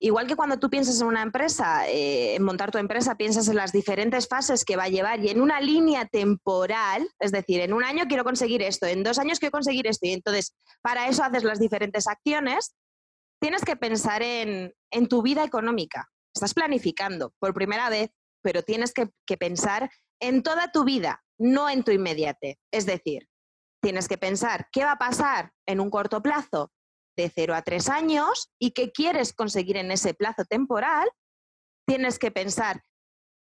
Igual que cuando tú piensas en una empresa, eh, en montar tu empresa, piensas en las diferentes fases que va a llevar y en una línea temporal, es decir, en un año quiero conseguir esto, en dos años quiero conseguir esto, y entonces para eso haces las diferentes acciones, tienes que pensar en, tu vida económica. Estás planificando por primera vez, pero tienes que pensar en toda tu vida, no en tu inmediate. Es decir, tienes que pensar qué va a pasar en un corto plazo de 0 a 3 años y qué quieres conseguir en ese plazo temporal. Tienes que pensar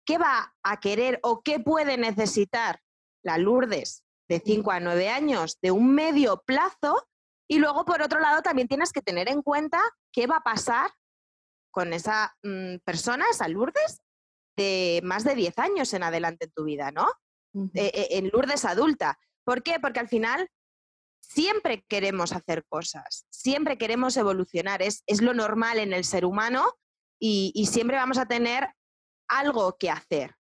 qué va a querer o qué puede necesitar la Lourdes de 5 a 9 años de un medio plazo. Y luego, por otro lado, también tienes que tener en cuenta qué va a pasar con esa mm, persona, esa Lourdes, de más de 10 años en adelante en tu vida, ¿no? Eh, eh, en Lourdes adulta. ¿Por qué? Porque al final siempre queremos hacer cosas, siempre queremos evolucionar, es, es lo normal en el ser humano y, y, siempre vamos a tener algo que hacer.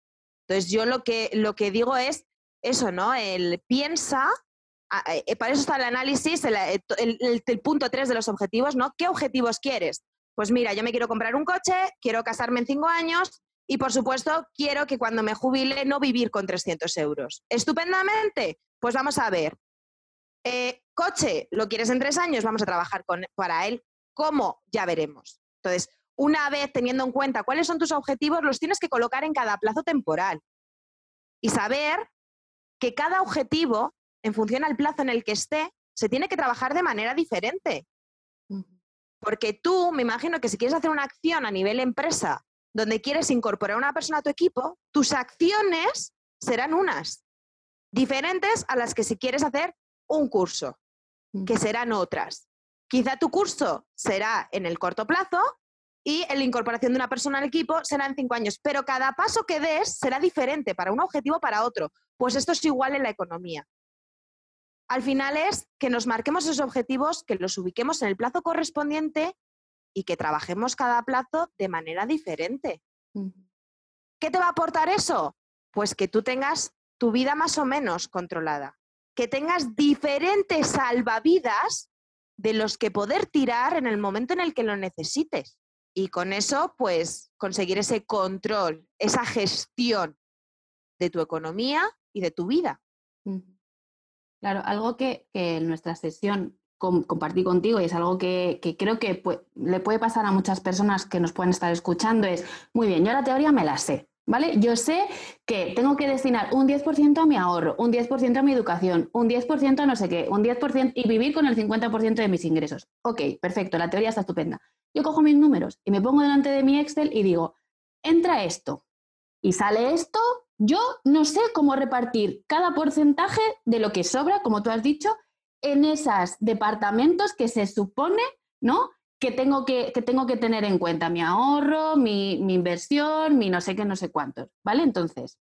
Entonces yo lo que, lo que digo es eso, ¿no? El piensa, eh, para eso está el análisis, el, el punto 3 de los objetivos, ¿no? ¿Qué objetivos quieres? Pues mira, yo me quiero comprar un coche, quiero casarme en cinco años y por supuesto quiero que cuando me jubile no vivir con 300 euros. Estupendamente, pues vamos a ver. Eh, coche, lo quieres en tres años, vamos a trabajar con, para él. ¿Cómo? Ya veremos. Entonces, una vez teniendo en cuenta cuáles son tus objetivos, los tienes que colocar en cada plazo temporal y saber que cada objetivo, en función al plazo en el que esté, se tiene que trabajar de manera diferente. Porque tú, me imagino que si quieres hacer una acción a nivel empresa donde quieres incorporar a una persona a tu equipo, tus acciones serán unas, diferentes a las que si quieres hacer un curso, que serán otras. Quizá tu curso será en el corto plazo y la incorporación de una persona al equipo será en cinco años, pero cada paso que des será diferente para un objetivo para otro. Pues esto es igual en la economía. Al final es que nos marquemos esos objetivos, que los ubiquemos en el plazo correspondiente y que trabajemos cada plazo de manera diferente. ¿Qué te va a aportar eso? Pues que tú tengas tu vida más o menos controlada, que tengas diferentes salvavidas de los que poder tirar en el momento en el que lo necesites. Y con eso, pues, conseguir ese control, esa gestión de tu economía y de tu vida. Claro, algo que, en nuestra sesión compartí contigo y es algo que, creo que le puede pasar a muchas personas que nos pueden estar escuchando es, muy bien, yo la teoría me la sé, ¿vale? Yo sé que tengo que destinar un 10% a mi ahorro, un 10% a mi educación, un 10% a no sé qué, un 10% y vivir con el 50% de mis ingresos. Ok, perfecto, la teoría está estupenda. Yo cojo mis números y me pongo delante de mi Excel y digo, entra esto y sale esto yo no sé cómo repartir cada porcentaje de lo que sobra, como tú has dicho, en esos departamentos que se supone, ¿no? Que tengo que, tengo que tener en cuenta mi ahorro, mi, inversión, mi no sé qué, no sé cuántos, ¿vale? Entonces,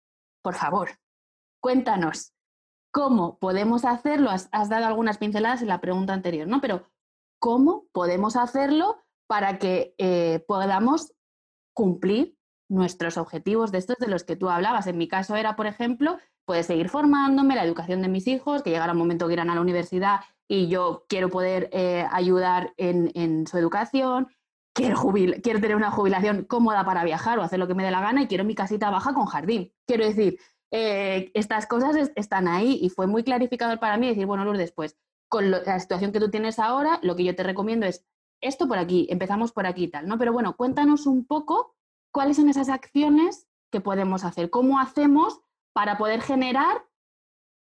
por favor, cuéntanos cómo podemos hacerlo. Has, dado algunas pinceladas en la pregunta anterior, ¿no? Pero ¿cómo podemos hacerlo para que eh, podamos cumplir nuestros objetivos de estos de los que tú hablabas. En mi caso era, por ejemplo, pues seguir formándome, la educación de mis hijos, que llegara un momento que irán a la universidad y yo quiero poder eh, ayudar en, su educación, quiero, quiero tener una jubilación cómoda para viajar o hacer lo que me dé la gana y quiero mi casita baja con jardín. Quiero decir, eh, estas cosas están ahí y fue muy clarificador para mí decir, bueno, Lourdes, pues con la situación que tú tienes ahora, lo que yo te recomiendo es esto por aquí, empezamos por aquí y tal, ¿no? Pero bueno, cuéntanos un poco cuáles son esas acciones que podemos hacer, cómo hacemos para poder generar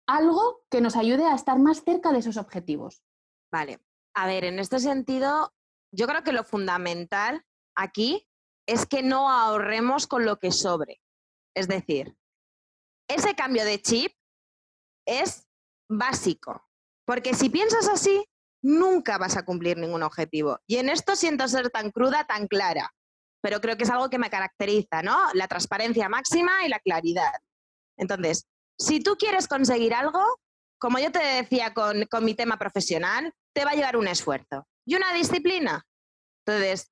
algo que nos ayude a estar más cerca de esos objetivos. Vale, a ver, en este sentido, yo creo que lo fundamental aquí es que no ahorremos con lo que sobre. Es decir, ese cambio de chip es básico, porque si piensas así, nunca vas a cumplir ningún objetivo. Y en esto siento ser tan cruda, tan clara pero creo que es algo que me caracteriza, ¿no? La transparencia máxima y la claridad. Entonces, si tú quieres conseguir algo, como yo te decía con, con mi tema profesional, te va a llevar un esfuerzo y una disciplina. Entonces,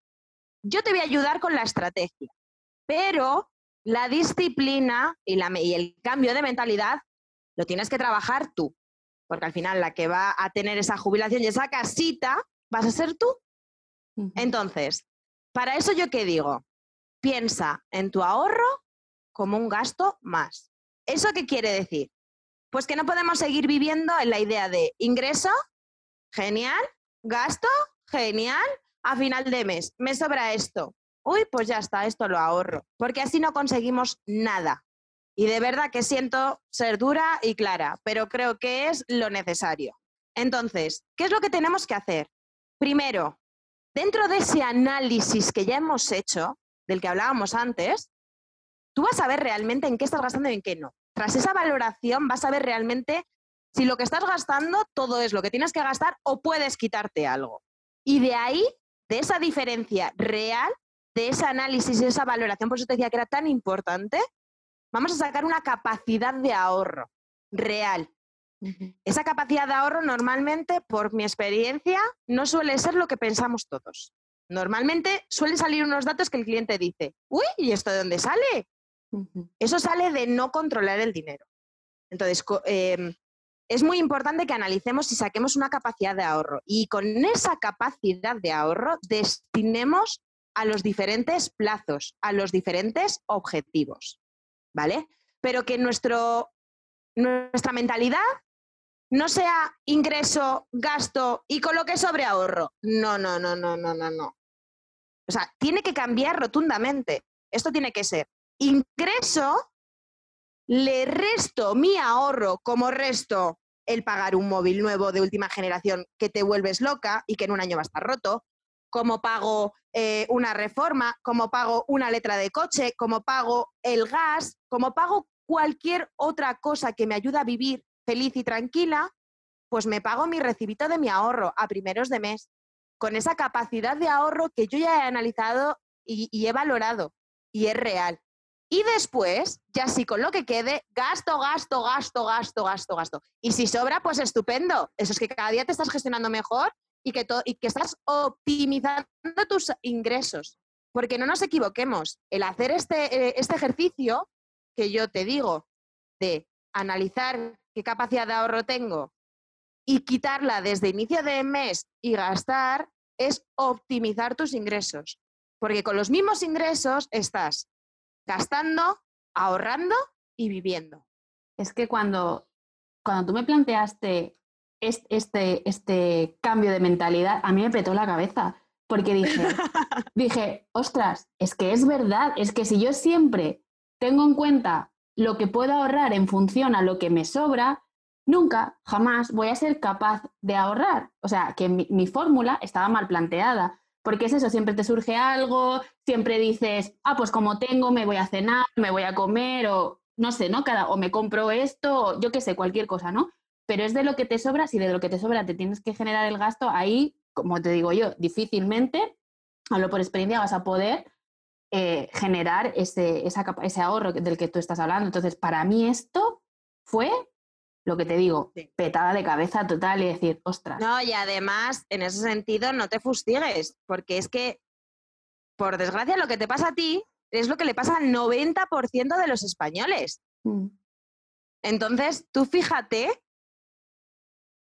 yo te voy a ayudar con la estrategia, pero la disciplina y, la, y, el cambio de mentalidad lo tienes que trabajar tú, porque al final la que va a tener esa jubilación y esa casita vas a ser tú. Entonces, para eso yo qué digo, piensa en tu ahorro como un gasto más. ¿Eso qué quiere decir? Pues que no podemos seguir viviendo en la idea de ingreso, genial, gasto, genial, a final de mes, me sobra esto. Uy, pues ya está, esto lo ahorro, porque así no conseguimos nada. Y de verdad que siento ser dura y clara, pero creo que es lo necesario. Entonces, ¿qué es lo que tenemos que hacer? Primero, Dentro de ese análisis que ya hemos hecho, del que hablábamos antes, tú vas a ver realmente en qué estás gastando y en qué no. Tras esa valoración vas a ver realmente si lo que estás gastando todo es lo que tienes que gastar o puedes quitarte algo. Y de ahí, de esa diferencia real, de ese análisis y esa valoración, por eso te decía que era tan importante, vamos a sacar una capacidad de ahorro real. Esa capacidad de ahorro normalmente, por mi experiencia, no suele ser lo que pensamos todos. Normalmente suelen salir unos datos que el cliente dice, uy, ¿y esto de dónde sale? Eso sale de no controlar el dinero. Entonces, em, es muy importante que analicemos y saquemos una capacidad de ahorro. Y con esa capacidad de ahorro destinemos a los diferentes plazos, a los diferentes objetivos. ¿Vale? Pero que nuestro, nuestra mentalidad no sea ingreso, gasto y coloque sobre ahorro. No, no, no, no, no, no, no. O sea, tiene que cambiar rotundamente. Esto tiene que ser ingreso, le resto mi ahorro como resto el pagar un móvil nuevo de última generación que te vuelves loca y que en un año va a estar roto, como pago eh, una reforma, como pago una letra de coche, como pago el gas, como pago cualquier otra cosa que me ayude a vivir feliz y tranquila, pues me pago mi recibito de mi ahorro a primeros de mes, con esa capacidad de ahorro que yo ya he analizado y, he valorado y es real. Y después, ya sí con lo que quede, gasto, gasto, gasto, gasto, gasto, gasto. Y si sobra, pues estupendo. Eso es que cada día te estás gestionando mejor y que, y que estás optimizando tus ingresos. Porque no nos equivoquemos, el hacer este, eh, este ejercicio que yo te digo de analizar qué capacidad de ahorro tengo y quitarla desde inicio de mes y gastar es optimizar tus ingresos. Porque con los mismos ingresos estás gastando, ahorrando y viviendo. Es que cuando, cuando tú me planteaste este, este cambio de mentalidad, a mí me petó la cabeza. Porque dije, dije, ostras, es que es verdad, es que si yo siempre tengo en cuenta lo que puedo ahorrar en función a lo que me sobra, nunca, jamás voy a ser capaz de ahorrar. O sea, que mi, fórmula estaba mal planteada. Porque es eso, siempre te surge algo, siempre dices, ah, pues como tengo, me voy a cenar, me voy a comer, o no sé, ¿no? Cada, o me compro esto, o yo qué sé, cualquier cosa, ¿no? Pero es de lo que te sobra, si de lo que te sobra te tienes que generar el gasto, ahí, como te digo yo, difícilmente, hablo por experiencia, vas a poder eh, generar ese, ese ahorro del que tú estás hablando. Entonces, para mí esto fue lo que te digo, petada de cabeza total y decir, ostras. No, y además, en ese sentido, no te fustigues, porque es que, por desgracia, lo que te pasa a ti es lo que le pasa al 90% de los españoles. Mm. Entonces, tú fíjate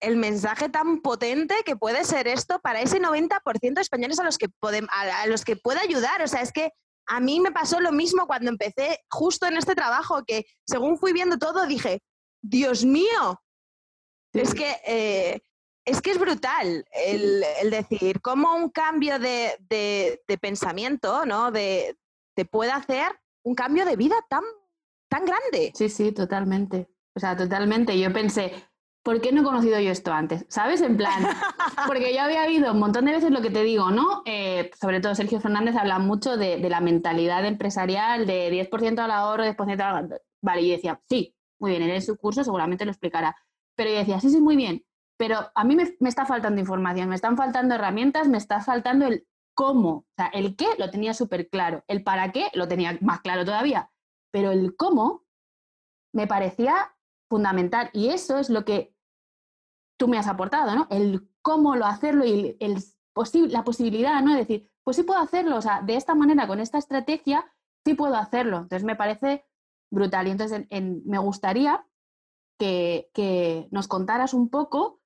el mensaje tan potente que puede ser esto para ese 90% de españoles a los que, a los que puede ayudar. O sea, es que a mí me pasó lo mismo cuando empecé justo en este trabajo, que según fui viendo todo dije, Dios mío, es que... Eh, es que es brutal el, decir cómo un cambio de, pensamiento, ¿no? De, te puede hacer un cambio de vida tan, tan grande. Sí, sí, totalmente. O sea, totalmente. Yo pensé, ¿por qué no he conocido yo esto antes? ¿Sabes? En plan, porque yo había oído un montón de veces lo que te digo, ¿no? Eh, sobre todo Sergio Fernández habla mucho de, la mentalidad empresarial, de 10% al ahorro, 10% al... Vale, y yo decía, sí, muy bien, en su curso seguramente lo explicará. Pero yo decía, sí, sí, muy bien, pero a mí me, me está faltando información, me están faltando herramientas, me está faltando el cómo. O sea, el qué lo tenía súper claro, el para qué lo tenía más claro todavía, pero el cómo me parecía fundamental y eso es lo que tú me has aportado, ¿no? El cómo lo hacerlo y el, la posibilidad, ¿no? De decir, pues sí puedo hacerlo, o sea, de esta manera, con esta estrategia, sí puedo hacerlo. Entonces me parece brutal. Y entonces me gustaría que, que, nos contaras un poco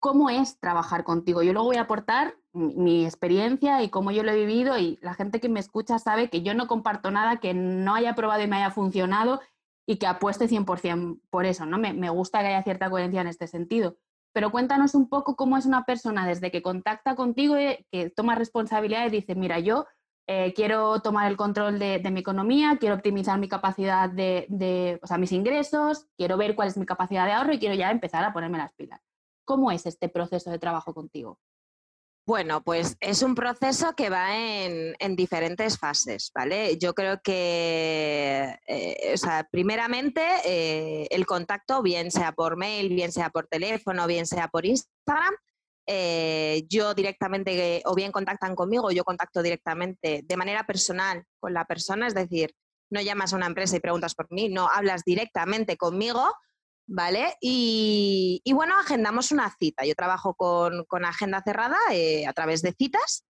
cómo es trabajar contigo. Yo luego voy a aportar mi, mi, experiencia y cómo yo lo he vivido y la gente que me escucha sabe que yo no comparto nada que no haya probado y me haya funcionado y que apueste 100% por eso, ¿no? Me, me gusta que haya cierta coherencia en este sentido pero cuéntanos un poco cómo es una persona desde que contacta contigo, eh, que toma responsabilidad y dice, mira, yo eh, quiero tomar el control de, mi economía, quiero optimizar mi capacidad de, o sea, mis ingresos, quiero ver cuál es mi capacidad de ahorro y quiero ya empezar a ponerme las pilas. ¿Cómo es este proceso de trabajo contigo? Bueno, pues es un proceso que va en, diferentes fases, ¿vale? Yo creo que, eh, o sea, primeramente eh, el contacto, bien sea por mail, bien sea por teléfono, bien sea por Instagram, eh, yo directamente, o bien contactan conmigo, yo contacto directamente de manera personal con la persona, es decir, no llamas a una empresa y preguntas por mí, no, hablas directamente conmigo ¿vale? Y, bueno, agendamos una cita. Yo trabajo con, agenda cerrada eh, a través de citas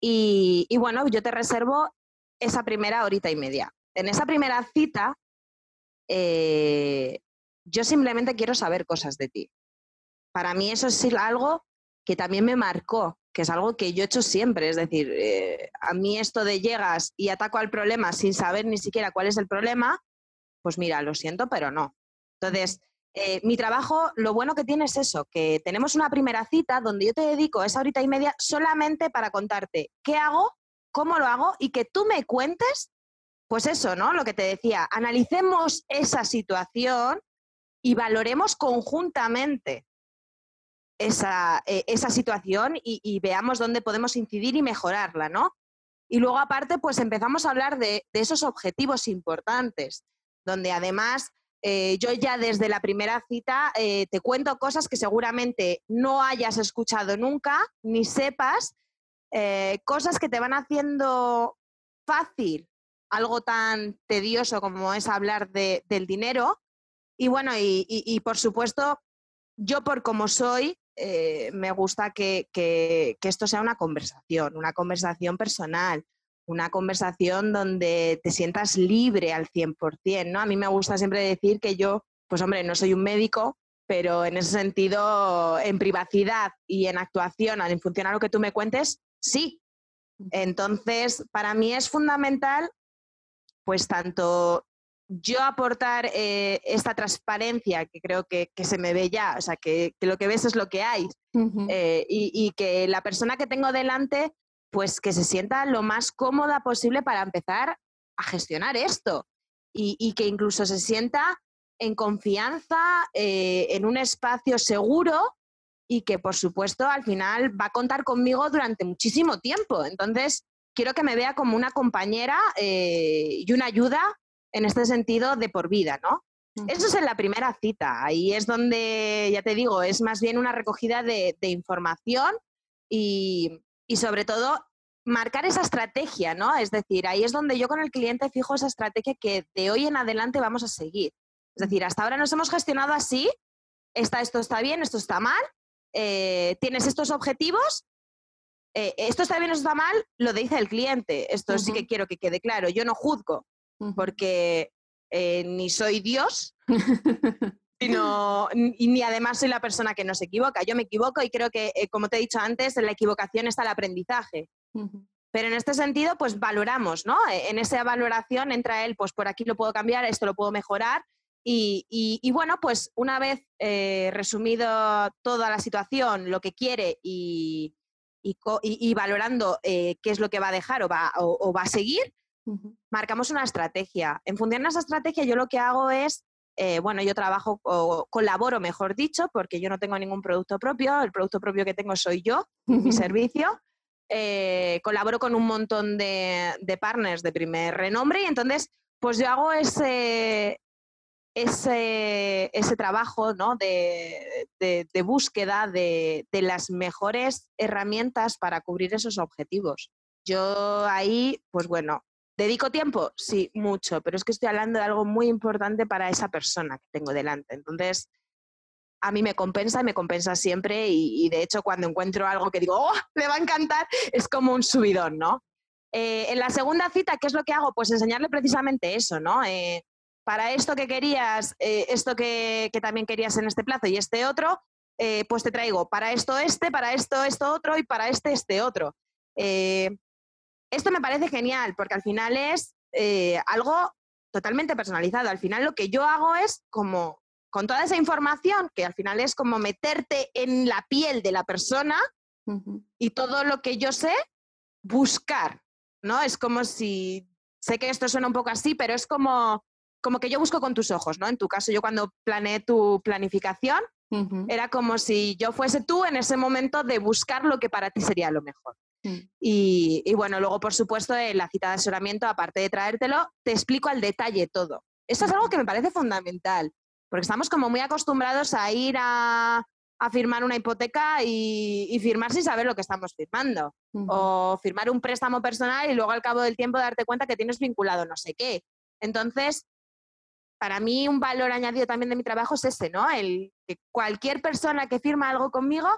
y, bueno, yo te reservo esa primera horita y media. En esa primera cita, eh, yo simplemente quiero saber cosas de ti. Para mí eso es algo que también me marcó, que es algo que yo he hecho siempre. Es decir, eh, a mí esto de llegas y ataco al problema sin saber ni siquiera cuál es el problema, pues mira, lo siento, pero no. Entonces, eh, mi trabajo, lo bueno que tiene es eso, que tenemos una primera cita donde yo te dedico esa horita y media solamente para contarte qué hago, cómo lo hago y que tú me cuentes, pues eso, ¿no? Lo que te decía, analicemos esa situación y valoremos conjuntamente esa, eh, situación y, veamos dónde podemos incidir y mejorarla, ¿no? Y luego aparte, pues empezamos a hablar de esos objetivos importantes, donde además eh, yo ya desde la primera cita eh, te cuento cosas que seguramente no hayas escuchado nunca, ni sepas, eh, cosas que te van haciendo fácil algo tan tedioso como es hablar del dinero. Y bueno, y, por supuesto, yo por como soy, me gusta que, que esto sea una conversación, una conversación personal, una conversación donde te sientas libre al 100%, ¿no? A mí me gusta siempre decir que yo, pues hombre, no soy un médico, pero en ese sentido, en privacidad y en actuación, en función a lo que tú me cuentes, sí. Entonces, para mí es fundamental, pues tanto yo aportar eh, esta transparencia que creo que, se me ve ya, o sea, que, lo que ves es lo que hay, eh, y, que la persona que tengo delante pues que se sienta lo más cómoda posible para empezar a gestionar esto y, que incluso se sienta en confianza, eh, en un espacio seguro y que por supuesto al final va a contar conmigo durante muchísimo tiempo. Entonces, quiero que me vea como una compañera eh, y una ayuda en este sentido de por vida, ¿no? Eso es en la primera cita. Ahí es donde, ya te digo, es más bien una recogida de información y, y sobre todo marcar esa estrategia, ¿no? Es decir, ahí es donde yo con el cliente fijo esa estrategia que de hoy en adelante vamos a seguir. Es decir, hasta ahora nos hemos gestionado así, está, esto está bien, esto está mal, eh, tienes estos objetivos, eh, esto está bien, esto está mal, lo dice el cliente. Esto sí que quiero que quede claro. Yo no juzgo, porque eh, ni soy Dios, sino, y ni además soy la persona que no se equivoca. Yo me equivoco y creo que, eh, como te he dicho antes, en la equivocación está el aprendizaje. Pero en este sentido, pues valoramos, ¿no? E, en esa valoración entra él, pues por aquí lo puedo cambiar, esto lo puedo mejorar. Y, bueno, pues una vez eh, resumido toda la situación, lo que quiere y, valorando eh, qué es lo que va a dejar o va, o va a seguir, marcamos una estrategia. En función de esa estrategia, yo lo que hago es eh, bueno, yo trabajo o colaboro, mejor dicho, porque yo no tengo ningún producto propio, el producto propio que tengo soy yo, mi servicio. Eh, colaboro con un montón de, partners de primer renombre y entonces, pues yo hago ese, ese, ese trabajo ¿no? de, de, búsqueda de, de, las mejores herramientas para cubrir esos objetivos. Yo ahí, pues bueno, ¿Dedico tiempo? Sí, mucho, pero es que estoy hablando de algo muy importante para esa persona que tengo delante. Entonces, a mí me compensa y me compensa siempre y, de hecho cuando encuentro algo que digo, ¡oh, le va a encantar! Es como un subidón, ¿no? Eh, en la segunda cita, ¿qué es lo que hago? Pues enseñarle precisamente eso, ¿no? Eh, para esto que querías, eh, esto que, también querías en este plazo y este otro, pues te traigo para esto este, para esto esto otro y para este este otro. Esto me parece genial porque al final es eh, algo totalmente personalizado. Al final lo que yo hago es como con toda esa información, que al final es como meterte en la piel de la persona y todo lo que yo sé, buscar, ¿no? Es como si, sé que esto suena un poco así, pero es como, como que yo busco con tus ojos, ¿no? En tu caso, yo cuando planeé tu planificación, Era como si yo fuese tú en ese momento de buscar lo que para ti sería lo mejor. Mm. Y, bueno, luego, por supuesto, en la cita de asesoramiento, aparte de traértelo, te explico al detalle todo. Esto es algo que me parece fundamental, porque estamos como muy acostumbrados a ir a, firmar una hipoteca y, firmar sin saber lo que estamos firmando. O firmar un préstamo personal y luego al cabo del tiempo darte cuenta que tienes vinculado no sé qué. Entonces, para mí un valor añadido también de mi trabajo es ese, ¿no? El que cualquier persona que firma algo conmigo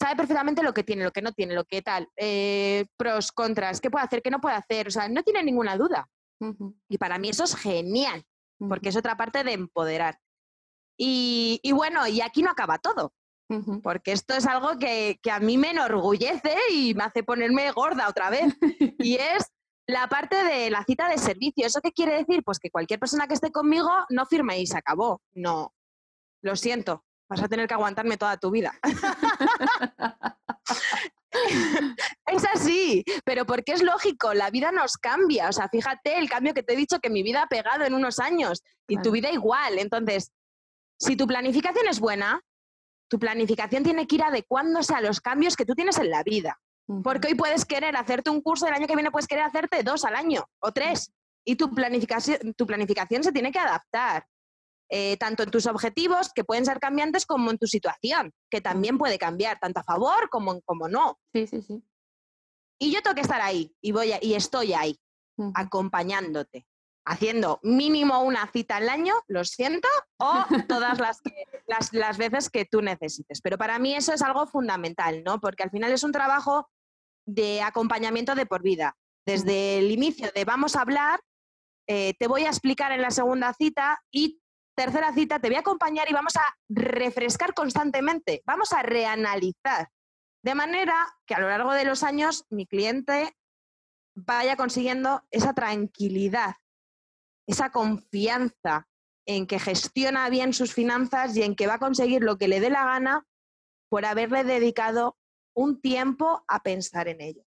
sabe perfectamente lo que tiene, lo que no tiene, lo que tal, eh, pros, contras, qué puede hacer, qué no puede hacer, o sea, no tiene ninguna duda. Y para mí eso es genial, porque es otra parte de empoderar. Y, bueno, y aquí no acaba todo, porque esto es algo que, que, a mí me enorgullece y me hace ponerme gorda otra vez. y es la parte de la cita de servicio. ¿Eso qué quiere decir? Pues que cualquier persona que esté conmigo no firme y se acabó. No, lo siento, vas a tener que aguantarme toda tu vida. es así, pero porque es lógico, la vida nos cambia. O sea, fíjate el cambio que te he dicho que mi vida ha pegado en unos años y tu vida igual. Entonces, si tu planificación es buena, tu planificación tiene que ir adecuándose a los cambios que tú tienes en la vida. Porque hoy puedes querer hacerte un curso, el año que viene puedes querer hacerte dos al año o tres. Y tu planificación, tu planificación se tiene que adaptar, eh, tanto en tus objetivos, que pueden ser cambiantes, como en tu situación, que también puede cambiar, tanto a favor como, como no. Sí, sí, sí. Y yo tengo que estar ahí, y, voy y estoy ahí, acompañándote, haciendo mínimo una cita al año, lo siento, o todas las, las, las, veces que tú necesites. Pero para mí eso es algo fundamental, ¿no? Porque al final es un trabajo de acompañamiento de por vida. Desde el inicio de vamos a hablar, eh, te voy a explicar en la segunda cita y tercera cita te voy a acompañar y vamos a refrescar constantemente, vamos a reanalizar. De manera que a lo largo de los años mi cliente vaya consiguiendo esa tranquilidad, esa confianza en que gestiona bien sus finanzas y en que va a conseguir lo que le dé la gana por haberle dedicado un tiempo a pensar en ello.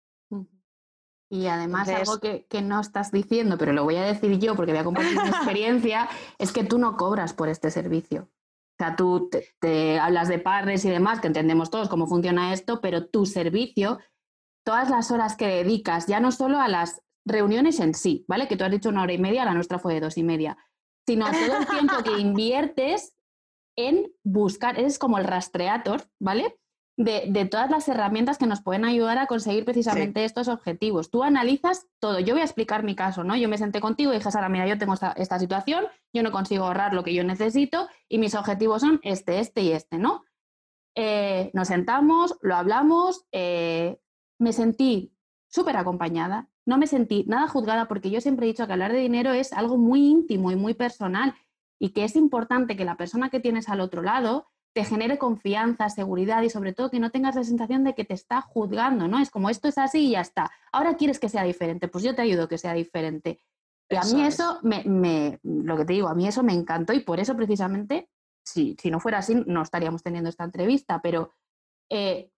Y además algo que, no estás diciendo, pero lo voy a decir yo porque voy a compartir mi experiencia, es que tú no cobras por este servicio. O sea, tú te, hablas de parres y demás, que entendemos todos cómo funciona esto, pero tu servicio, todas las horas que dedicas, ya no solo a las reuniones en sí, ¿vale? Que tú has dicho una hora y media, la nuestra fue de dos y media, sino a todo el tiempo que inviertes en buscar, eres como el rastreator, ¿vale? De, todas las herramientas que nos pueden ayudar a conseguir precisamente estos objetivos. Tú analizas todo. Yo voy a explicar mi caso, ¿no? Yo me senté contigo y dije, Sara, mira, yo tengo esta, situación, yo no consigo ahorrar lo que yo necesito y mis objetivos son este, este y este, ¿no? Eh, nos sentamos, lo hablamos, eh, me sentí súper acompañada, no me sentí nada juzgada porque yo siempre he dicho que hablar de dinero es algo muy íntimo y muy personal y que es importante que la persona que tienes al otro lado te genere confianza, seguridad y sobre todo que no tengas la sensación de que te está juzgando, ¿no? Es como esto es así y ya está. Ahora quieres que sea diferente, pues yo te ayudo a que sea diferente. Y a mí eso me, lo que te digo, a mí eso me encantó y por eso precisamente, si, si no fuera así, no estaríamos teniendo esta entrevista, pero eh,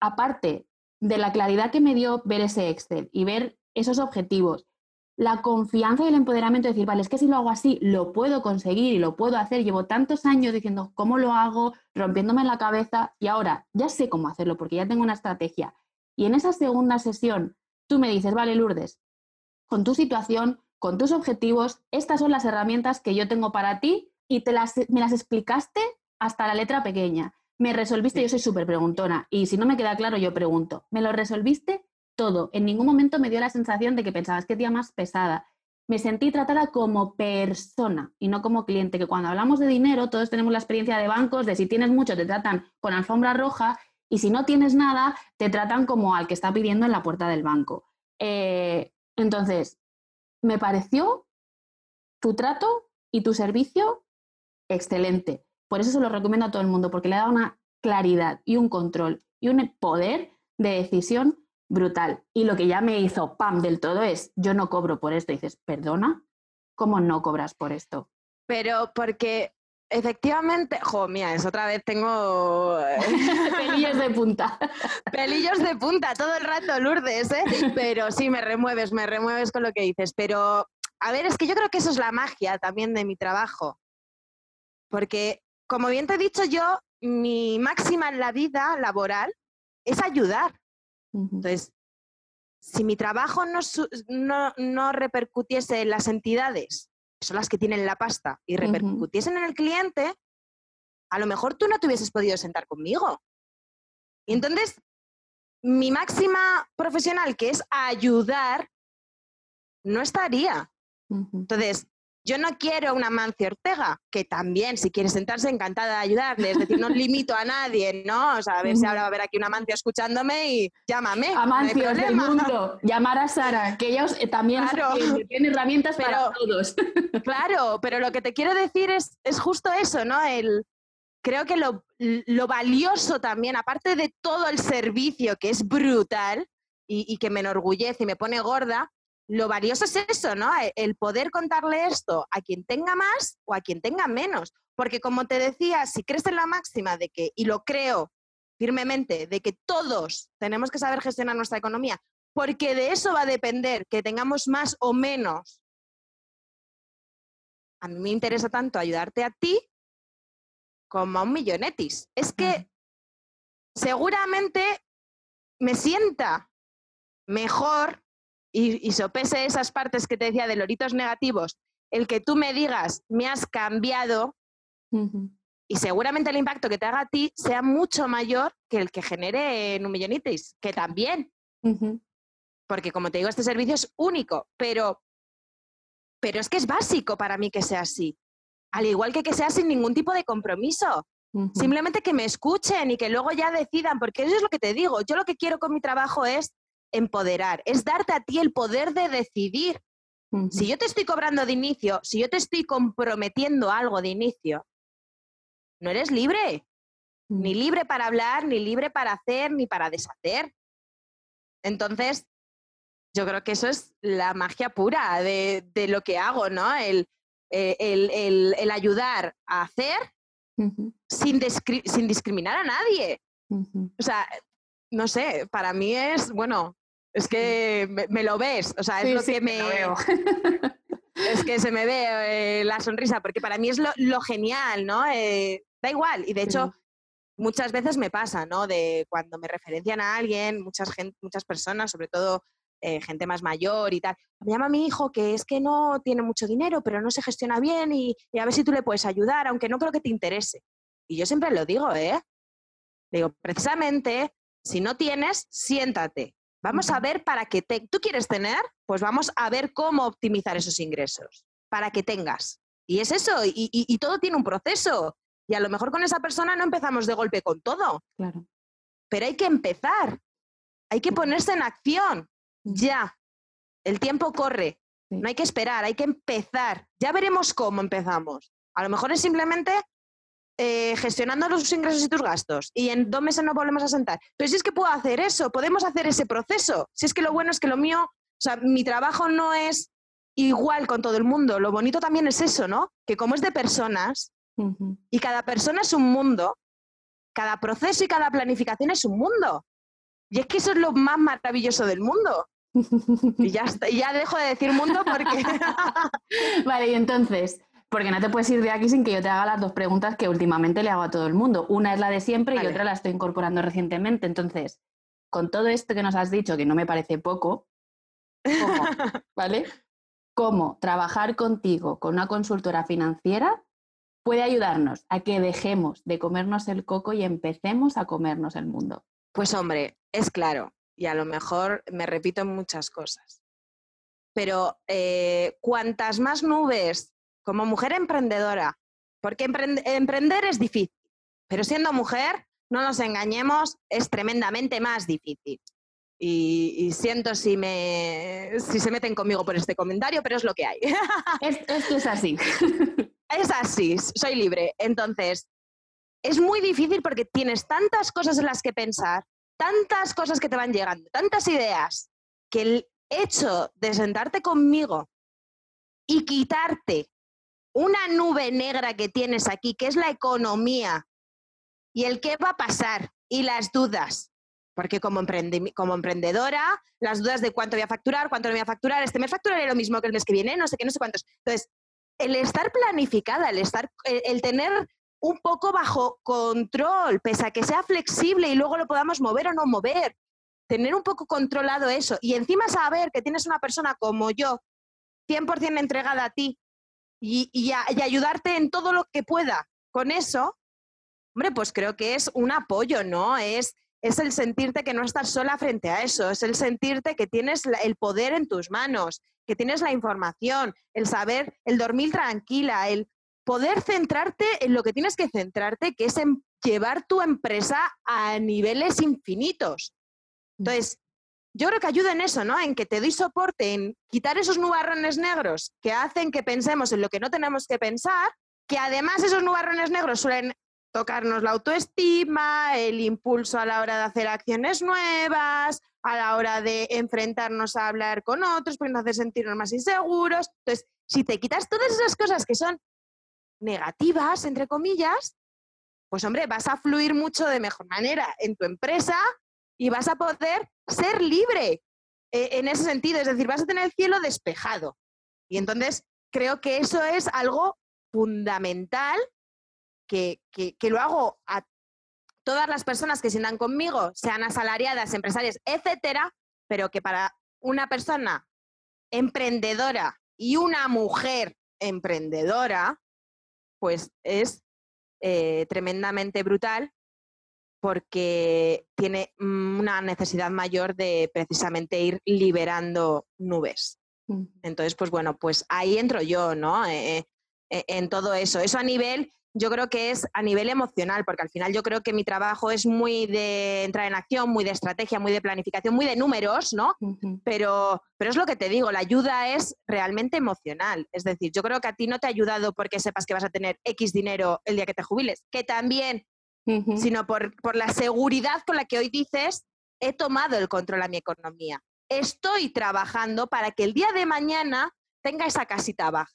aparte de la claridad que me dio ver ese Excel y ver esos objetivos la confianza y el empoderamiento de decir, vale, es que si lo hago así, lo puedo conseguir y lo puedo hacer. Llevo tantos años diciendo cómo lo hago, rompiéndome la cabeza y ahora ya sé cómo hacerlo porque ya tengo una estrategia. Y en esa segunda sesión tú me dices, vale, Lourdes, con tu situación, con tus objetivos, estas son las herramientas que yo tengo para ti y te las, me las explicaste hasta la letra pequeña. Me resolviste, yo soy súper preguntona y si no me queda claro yo pregunto, ¿me lo resolviste? Todo. En ningún momento me dio la sensación de que pensabas que tía más pesada. Me sentí tratada como persona y no como cliente, que cuando hablamos de dinero todos tenemos la experiencia de bancos, de si tienes mucho te tratan con alfombra roja y si no tienes nada te tratan como al que está pidiendo en la puerta del banco. Eh, entonces, me pareció tu trato y tu servicio excelente. Por eso se lo recomiendo a todo el mundo, porque le da una claridad y un control y un poder de decisión brutal. Y lo que ya me hizo pam del todo es, yo no cobro por esto. Y dices, perdona, ¿cómo no cobras por esto? Pero porque efectivamente, jo, es otra vez tengo pelillos de punta. pelillos de punta todo el rato, Lourdes, ¿eh? Pero sí, me remueves, me remueves con lo que dices. Pero, a ver, es que yo creo que eso es la magia también de mi trabajo. Porque, como bien te he dicho yo, mi máxima en la vida laboral es ayudar. Entonces, si mi trabajo no, no, repercutiese en las entidades, que son las que tienen la pasta, y repercutiesen en el cliente, a lo mejor tú no te hubieses podido sentar conmigo. Y entonces, mi máxima profesional, que es ayudar, no estaría. Entonces, yo no quiero una Mancio Ortega, que también, si quiere sentarse, encantada de ayudarle. Es decir, no limito a nadie, ¿no? O sea, a ver si ahora va a haber aquí una Mancio escuchándome y llámame. Amancio del mundo, llamar a Sara, que ella también tiene herramientas para todos. Claro, pero lo que te quiero decir es, es justo eso, ¿no? El, creo que lo, lo, valioso también, aparte de todo el servicio que es brutal y, y que me enorgullece y me pone gorda, lo valioso es eso, ¿no? E, el poder contarle esto a quien tenga más o a quien tenga menos. Porque como te decía, si crees en la máxima de que, y lo creo firmemente, de que todos tenemos que saber gestionar nuestra economía, porque de eso va a depender que tengamos más o menos. A mí me interesa tanto ayudarte a ti como a un millonetis. Es que seguramente me sienta mejor y, sopese esas partes que te decía de loritos negativos, el que tú me digas, me has cambiado, y seguramente el impacto que te haga a ti sea mucho mayor que el que genere en un millonitis, que también. Porque como te digo, este servicio es único, pero, pero es que es básico para mí que sea así. Al igual que que sea sin ningún tipo de compromiso. Simplemente que me escuchen y que luego ya decidan, porque eso es lo que te digo. Yo lo que quiero con mi trabajo es empoderar, es darte a ti el poder de decidir. Si yo te estoy cobrando de inicio, si yo te estoy comprometiendo algo de inicio, no eres libre. Ni libre para hablar, ni libre para hacer, ni para deshacer. Entonces, yo creo que eso es la magia pura de, lo que hago, ¿no? El, eh, el, ayudar a hacer sin, sin, discriminar a nadie. O sea, no sé, para mí es, bueno, es que me, lo ves, o sea, es lo que me... veo. es que se me ve eh, la sonrisa, porque para mí es lo, genial, ¿no? Eh, da igual, y de hecho... Muchas veces me pasa, ¿no? De cuando me referencian a alguien, muchas, muchas personas, sobre todo eh, gente más mayor y tal. Me llama mi hijo que es que no tiene mucho dinero, pero no se gestiona bien y, y, a ver si tú le puedes ayudar, aunque no creo que te interese. Y yo siempre lo digo, ¿eh? Digo, precisamente si no tienes, siéntate. Vamos a ver para qué te... tú quieres tener, pues vamos a ver cómo optimizar esos ingresos para que tengas. Y es eso, y, todo tiene un proceso. Y a lo mejor con esa persona no empezamos de golpe con todo. Claro. Pero hay que empezar. Hay que ponerse en acción. Ya. El tiempo corre. No hay que esperar, hay que empezar. Ya veremos cómo empezamos. A lo mejor es simplemente eh, gestionando los ingresos y tus gastos y en dos meses no volvemos a sentar. Pero si es que puedo hacer eso, podemos hacer ese proceso. Si es que lo bueno es que lo mío, o sea, mi trabajo no es igual con todo el mundo. Lo bonito también es eso, ¿no? Que como es de personas y cada persona es un mundo, cada proceso y cada planificación es un mundo. Y es que eso es lo más maravilloso del mundo. Y ya, ya dejo de decir mundo porque... vale, y entonces, porque no te puedes ir de aquí sin que yo te haga las dos preguntas que últimamente le hago a todo el mundo. Una es la de siempre y otra la estoy incorporando recientemente. Entonces, con todo esto que nos has dicho, que no me parece poco, ¿cómo? ¿vale? ¿Cómo trabajar contigo con una consultora financiera puede ayudarnos a que dejemos de comernos el coco y empecemos a comernos el mundo? Pues hombre, es claro, y a lo mejor me repito en muchas cosas, pero eh, cuantas más nubes como mujer emprendedora, porque emprender es difícil, pero siendo mujer, no nos engañemos, es tremendamente más difícil. Y, siento si, me, si se meten conmigo por este comentario, pero es lo que hay. esto es así. Es así, soy libre. Entonces, es muy difícil porque tienes tantas cosas en las que pensar, tantas cosas que te van llegando, tantas ideas, que el hecho de sentarte conmigo y quitarte una nube negra que tienes aquí, que es la economía, y el qué va a pasar, y las dudas. Porque como, como emprendedora, las dudas de cuánto voy a facturar, cuánto no voy a facturar, este mes facturaré lo mismo que el mes que viene, no sé qué, no sé cuántos. Entonces, el estar planificada, el, estar, el, tener un poco bajo control, pese a que sea flexible y luego lo podamos mover o no mover. Tener un poco controlado eso y encima saber que tienes una persona como yo, 100% entregada a ti y, y ayudarte en todo lo que pueda con eso, hombre, pues creo que es un apoyo, ¿no? Es, es el sentirte que no estás sola frente a eso, es el sentirte que tienes el poder en tus manos, que tienes la información, el saber, el dormir tranquila, el poder centrarte en lo que tienes que centrarte, que es en llevar tu empresa a niveles infinitos. Entonces, yo creo que ayuda en eso, ¿no? En que te doy soporte, en quitar esos nubarrones negros que hacen que pensemos en lo que no tenemos que pensar, que además esos nubarrones negros suelen tocarnos la autoestima, el impulso a la hora de hacer acciones nuevas, a la hora de enfrentarnos a hablar con otros, porque nos hace sentirnos más inseguros. Entonces, si te quitas todas esas cosas que son negativas, entre comillas, pues hombre, vas a fluir mucho de mejor manera en tu empresa y vas a poder ser libre eh, en ese sentido, es decir, vas a tener el cielo despejado. Y entonces creo que eso es algo fundamental que, lo hago a todas las personas que sientan conmigo, sean asalariadas, empresarias, etcétera, pero que para una persona emprendedora y una mujer emprendedora, pues es eh, tremendamente brutal porque tiene una necesidad mayor de precisamente ir liberando nubes. Entonces, pues bueno, pues ahí entro yo, ¿no? Eh, eh, en todo eso. Eso a nivel yo creo que es a nivel emocional, porque al final yo creo que mi trabajo es muy de entrar en acción, muy de estrategia, muy de planificación, muy de números, ¿no? pero, pero es lo que te digo, la ayuda es realmente emocional. Es decir, yo creo que a ti no te ha ayudado porque sepas que vas a tener X dinero el día que te jubiles, que también, sino por, por la seguridad con la que hoy dices, he tomado el control a mi economía. Estoy trabajando para que el día de mañana tenga esa casita baja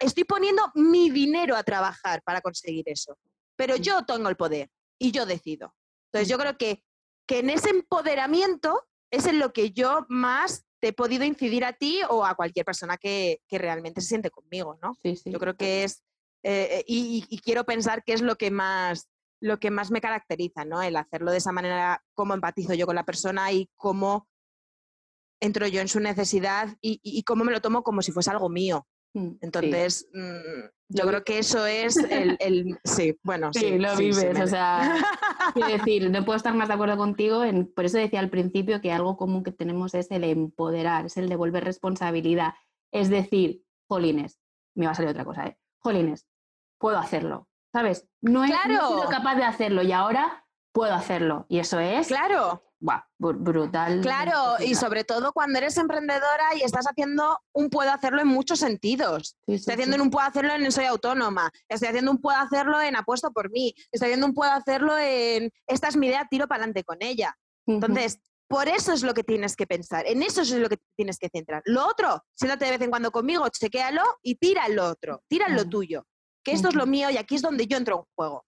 estoy poniendo mi dinero a trabajar para conseguir eso. Pero yo tengo el poder y yo decido. Entonces yo creo que, que en ese empoderamiento es en lo que yo más te he podido incidir a ti o a cualquier persona que, que realmente se siente conmigo, ¿no? Sí, sí. Yo creo que es, eh, eh, y, y, quiero pensar que es lo que más lo que más me caracteriza, ¿no? El hacerlo de esa manera, cómo empatizo yo con la persona y cómo entro yo en su necesidad y, y cómo me lo tomo como si fuese algo mío. Mm, Entonces, mm, yo creo que eso es el, sí, bueno, sí. lo vives, o sea, quiero decir, no puedo estar más de acuerdo contigo, en, por eso decía al principio que algo común que tenemos es el empoderar, es el devolver responsabilidad, es decir, jolines, me va a salir otra cosa, ¿eh? Jolines, puedo hacerlo, ¿sabes? No he, no he sido capaz de hacerlo y ahora puedo hacerlo, y eso es... Claro brutal. Claro, y sobre todo cuando eres emprendedora y estás haciendo un puedo hacerlo en muchos sentidos. estoy haciendo un puedo hacerlo en soy autónoma, estoy haciendo un puedo hacerlo en apuesto por mí, estoy haciendo un puedo hacerlo en esta es mi idea, tiro para adelante con ella. Entonces, por eso es lo que tienes que pensar, en eso es lo que tienes que centrar. Lo otro, siéntate de vez en cuando conmigo, chequéalo y tira lo otro, tira lo tuyo, que esto es lo mío y aquí es donde yo entro en juego.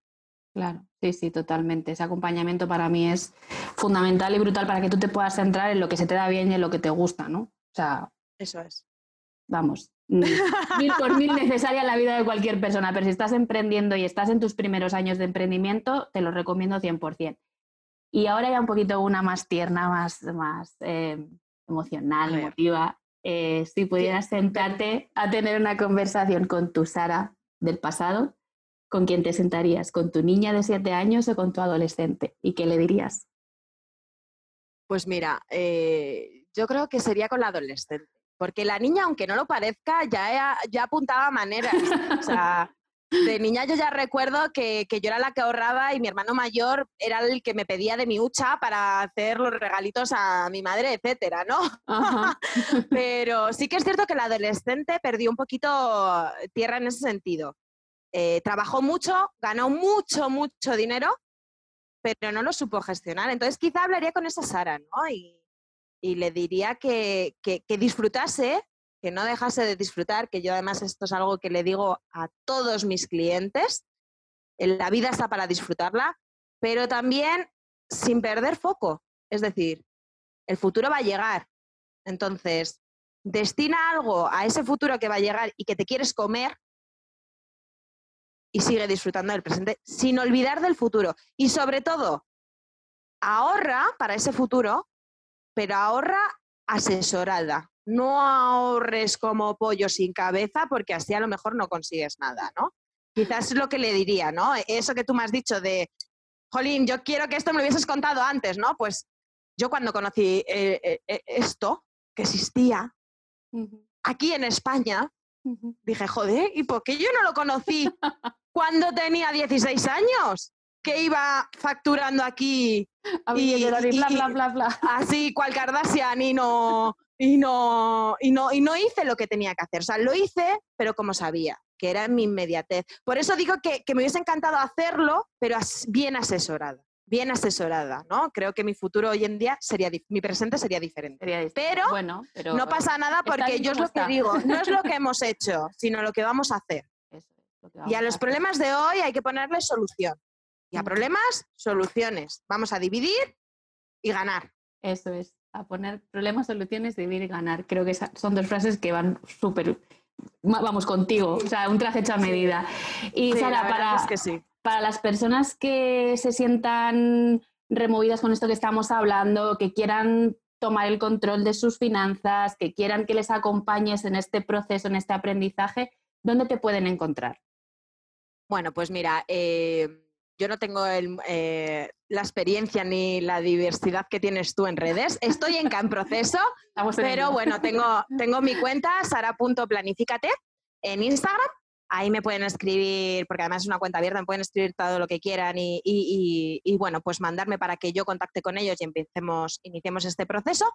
Claro, sí, sí, totalmente. Ese acompañamiento para mí es fundamental y brutal para que tú te puedas centrar en lo que se te da bien y en lo que te gusta, ¿no? O sea, eso es. Vamos, mil por mil necesaria en la vida de cualquier persona, pero si estás emprendiendo y estás en tus primeros años de emprendimiento, te lo recomiendo 100%. Y ahora ya un poquito una más tierna, más, más eh, emocional, emotiva. Eh, si pudieras sentarte a tener una conversación con tu Sara del pasado, ¿con quién te sentarías? ¿Con tu niña de siete años o con tu adolescente? ¿Y qué le dirías? Pues mira, eh, yo creo que sería con la adolescente, porque la niña, aunque no lo parezca, ya, ya apuntaba maneras. o sea, de niña yo ya recuerdo que, yo era la que ahorraba y mi hermano mayor era el que me pedía de mi hucha para hacer los regalitos a mi madre, etcétera, ¿no? Pero sí que es cierto que la adolescente perdió un poquito tierra en ese sentido. Eh, trabajó mucho, ganó mucho, mucho dinero, pero no lo supo gestionar. Entonces quizá hablaría con esa Sara, ¿no? Y, le diría que, disfrutase, que no dejase de disfrutar, que yo además esto es algo que le digo a todos mis clientes, la vida está para disfrutarla, pero también sin perder foco. Es decir, el futuro va a llegar. Entonces, destina algo a ese futuro que va a llegar y que te quieres comer y sigue disfrutando del presente sin olvidar del futuro. Y sobre todo, ahorra para ese futuro, pero ahorra asesorada. No ahorres como pollo sin cabeza porque así a lo mejor no consigues nada, ¿no? Quizás es lo que le diría, ¿no? Eso que tú me has dicho de, Jolín, yo quiero que esto me lo hubieses contado antes, ¿no? Pues yo cuando conocí eh, eh, eh, esto, que existía, aquí en España, dije, joder, ¿y por qué yo no lo conocí cuando tenía 16 años? Que iba facturando aquí y, bla, bla, bla, bla, así cual Kardashian y no, y no, y no, y no hice lo que tenía que hacer. O sea, lo hice, pero como sabía, que era en mi inmediatez. Por eso digo que, que me hubiese encantado hacerlo, pero bien asesorada bien asesorada, ¿no? Creo que mi futuro hoy en día sería, mi presente sería diferente. Pero, bueno, pero, no pasa nada porque yo es lo que digo, no es lo que hemos hecho, sino lo que vamos a hacer. y a los problemas de hoy hay que ponerle solución. Y a problemas, soluciones. Vamos a dividir y ganar. Eso es a poner problemas, soluciones, vivir y ganar. Creo que son dos frases que van súper, vamos, contigo, o sea, un traje hecho a medida. Y Sara, para, para las personas que se sientan removidas con esto que estamos hablando, que quieran tomar el control de sus finanzas, que quieran que les acompañes en este proceso, en este aprendizaje, ¿dónde te pueden encontrar? Bueno, pues mira, eh, yo no tengo eh, la experiencia ni la diversidad que tienes tú en redes. Estoy en, en proceso, pero bueno, tengo, tengo mi cuenta, sara.planifícate, en Instagram. Ahí me pueden escribir, porque además es una cuenta abierta, me pueden escribir todo lo que quieran y, bueno, pues mandarme para que yo contacte con ellos y empecemos, iniciemos este proceso.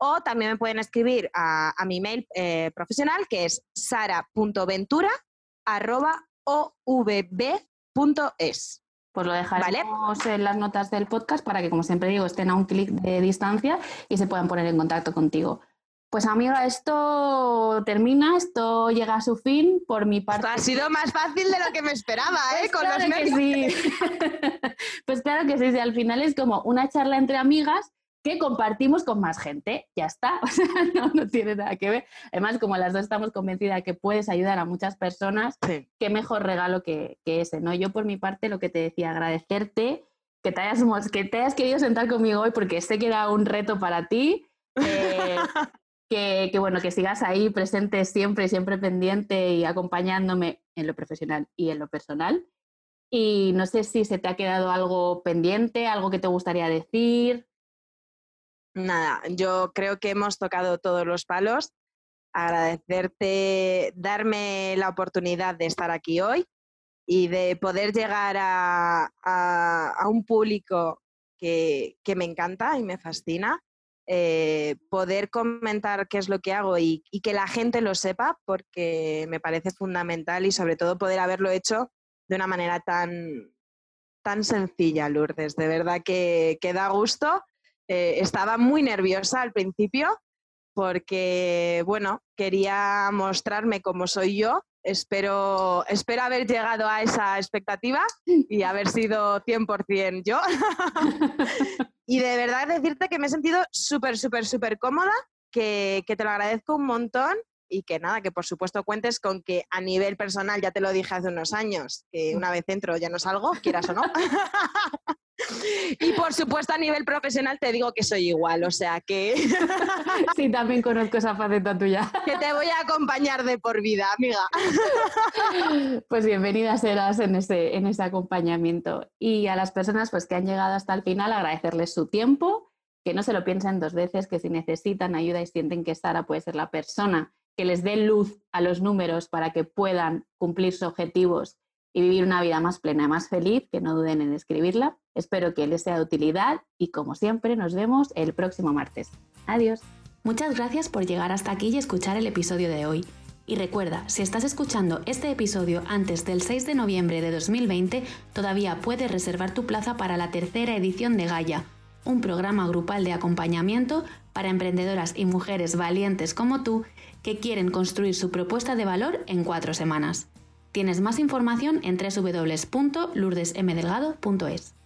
O también me pueden escribir a, mi email eh, profesional, que es sara.ventura.ovb.es. Pues lo dejaremos en las notas del podcast para que, como siempre digo, estén a un clic de distancia y se puedan poner en contacto contigo. Pues amiga, esto termina, esto llega a su fin por mi parte. ha sido más fácil de lo que me esperaba, ¿eh? Pues Con los que sí. pues claro que sí, al final es como una charla entre amigas que compartimos con más gente. Ya está, no, tiene nada que ver. Además, como las dos estamos convencidas que puedes ayudar a muchas personas, qué mejor regalo que, ese, ¿no? Yo por mi parte lo que te decía, agradecerte que te hayas, que te hayas querido sentar conmigo hoy porque sé que era un reto para ti. Eh, que, que, bueno, que sigas ahí presente siempre, siempre pendiente y acompañándome en lo profesional y en lo personal. Y no sé si se te ha quedado algo pendiente, algo que te gustaría decir. Nada, yo creo que hemos tocado todos los palos. Agradecerte, darme la oportunidad de estar aquí hoy y de poder llegar a, un público que, me encanta y me fascina. Eh, poder comentar qué es lo que hago y, que la gente lo sepa porque me parece fundamental y sobre todo poder haberlo hecho de una manera tan, tan sencilla, Lourdes. De verdad que, que da gusto eh, estaba muy nerviosa al principio porque, bueno, quería mostrarme como soy yo. Espero, espero haber llegado a esa expectativa y haber sido 100% yo. y de verdad decirte que me he sentido súper, súper, súper cómoda, que, que te lo agradezco un montón y que nada, que por supuesto cuentes con que a nivel personal, ya te lo dije hace unos años, que una vez entro ya no salgo, quieras o no. y por supuesto a nivel profesional te digo que soy igual, o sea que... sí, también conozco esa faceta tuya. que te voy a acompañar de por vida, amiga. pues bienvenida serás en ese, en ese acompañamiento. Y a las personas pues, que han llegado hasta el final, agradecerles su tiempo, que no se lo piensen dos veces, que si necesitan ayuda y sienten que Sara puede ser la persona que les dé luz a los números para que puedan cumplir sus objetivos y vivir una vida más plena y más feliz, que no duden en escribirla. Espero que les sea de utilidad y como siempre nos vemos el próximo martes. Adiós. Muchas gracias por llegar hasta aquí y escuchar el episodio de hoy. Y recuerda, si estás escuchando este episodio antes del 6 de noviembre de 2020, todavía puedes reservar tu plaza para la tercera edición de Gaia, un programa grupal de acompañamiento para emprendedoras y mujeres valientes como tú que quieren construir su propuesta de valor en cuatro semanas. Tienes más información en www.lourdesmdelgado.es.